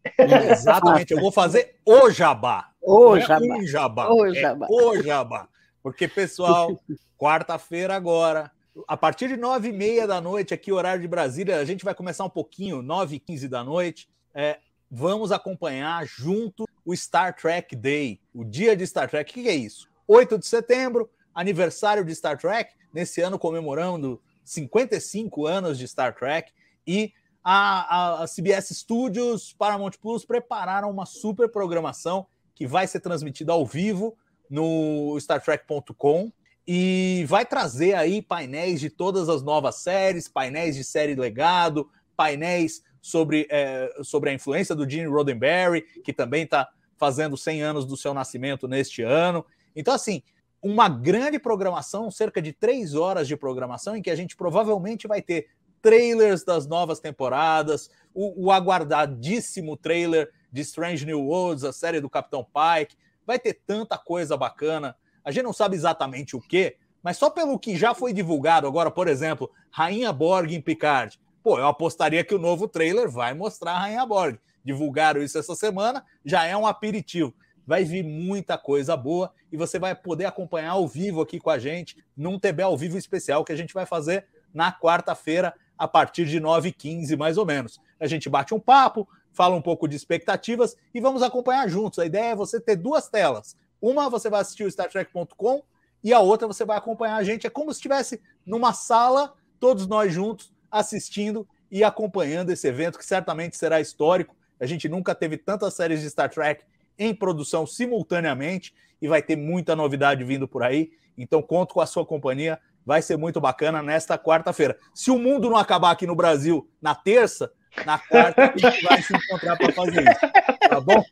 Exatamente, eu vou fazer o jabá. O é jabá. Um jabá. O jabá. É o jabá. Porque, pessoal, quarta-feira agora, a partir de nove e meia da noite, aqui, horário de Brasília, a gente vai começar um pouquinho, nove e quinze da noite. É, vamos acompanhar junto o Star Trek Day, o dia de Star Trek. O que é isso? 8 de setembro, aniversário de Star Trek, nesse ano comemorando 55 anos de Star Trek, e a, a, a CBS Studios, Paramount Plus prepararam uma super programação que vai ser transmitida ao vivo no StarTrek.com e vai trazer aí painéis de todas as novas séries, painéis de série legado, painéis sobre, é, sobre a influência do Gene Roddenberry, que também está fazendo 100 anos do seu nascimento neste ano. Então, assim, uma grande programação, cerca de três horas de programação, em que a gente provavelmente vai ter trailers das novas temporadas, o, o aguardadíssimo trailer de Strange New Worlds, a série do Capitão Pike. Vai ter tanta coisa bacana. A gente não sabe exatamente o que, mas só pelo que já foi divulgado agora, por exemplo, Rainha Borg em Picard. Pô, eu apostaria que o novo trailer vai mostrar a Rainha Borg. Divulgaram isso essa semana, já é um aperitivo. Vai vir muita coisa boa e você vai poder acompanhar ao vivo aqui com a gente num TB ao vivo especial que a gente vai fazer na quarta-feira a partir de 9h15, mais ou menos. A gente bate um papo, fala um pouco de expectativas e vamos acompanhar juntos. A ideia é você ter duas telas. Uma você vai assistir o StarTrek.com e a outra você vai acompanhar a gente. É como se estivesse numa sala, todos nós juntos, assistindo e acompanhando esse evento que certamente será histórico. A gente nunca teve tantas séries de Star Trek em produção simultaneamente e vai ter muita novidade vindo por aí. Então conto com a sua companhia, vai ser muito bacana nesta quarta-feira. Se o mundo não acabar aqui no Brasil na terça, na quarta a gente vai se encontrar para fazer isso, tá bom?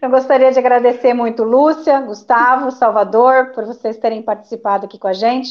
Eu gostaria de agradecer muito Lúcia, Gustavo, Salvador, por vocês terem participado aqui com a gente,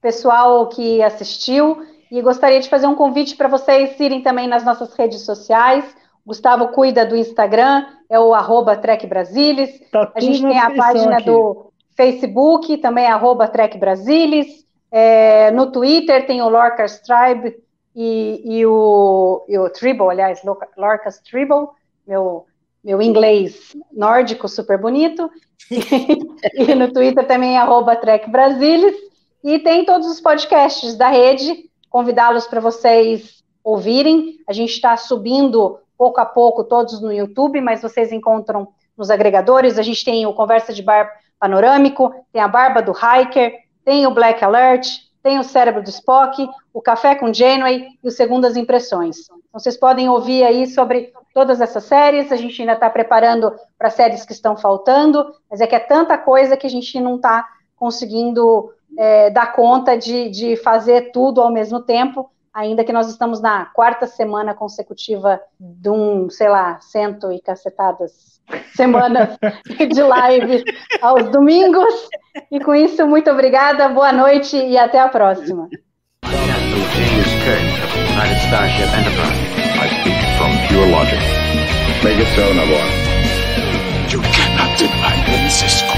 pessoal que assistiu. E gostaria de fazer um convite para vocês irem também nas nossas redes sociais. Gustavo cuida do Instagram, é o arroba Trek Brasilis. Tá a gente tem a página aqui. do Facebook, também arroba Trek Brasilis. É, no Twitter tem o Lorca's Tribe e, e, o, e o Tribble, aliás, Lorca's Tribble, meu meu inglês nórdico super bonito. e no Twitter também, arroba Trek Brasilis. E tem todos os podcasts da rede, convidá-los para vocês ouvirem. A gente está subindo pouco a pouco todos no YouTube, mas vocês encontram nos agregadores. A gente tem o Conversa de Bar Panorâmico, tem a Barba do Hiker, tem o Black Alert, tem o Cérebro do Spock, o Café com Janeway e o Segundas Impressões. Então, vocês podem ouvir aí sobre todas essas séries. A gente ainda está preparando para séries que estão faltando, mas é que é tanta coisa que a gente não está conseguindo é, dar conta de, de fazer tudo ao mesmo tempo, ainda que nós estamos na quarta semana consecutiva de um, sei lá, cento e cacetadas semanas de live aos domingos. E com isso, muito obrigada, boa noite e até a próxima. You cannot deny me, Cisco.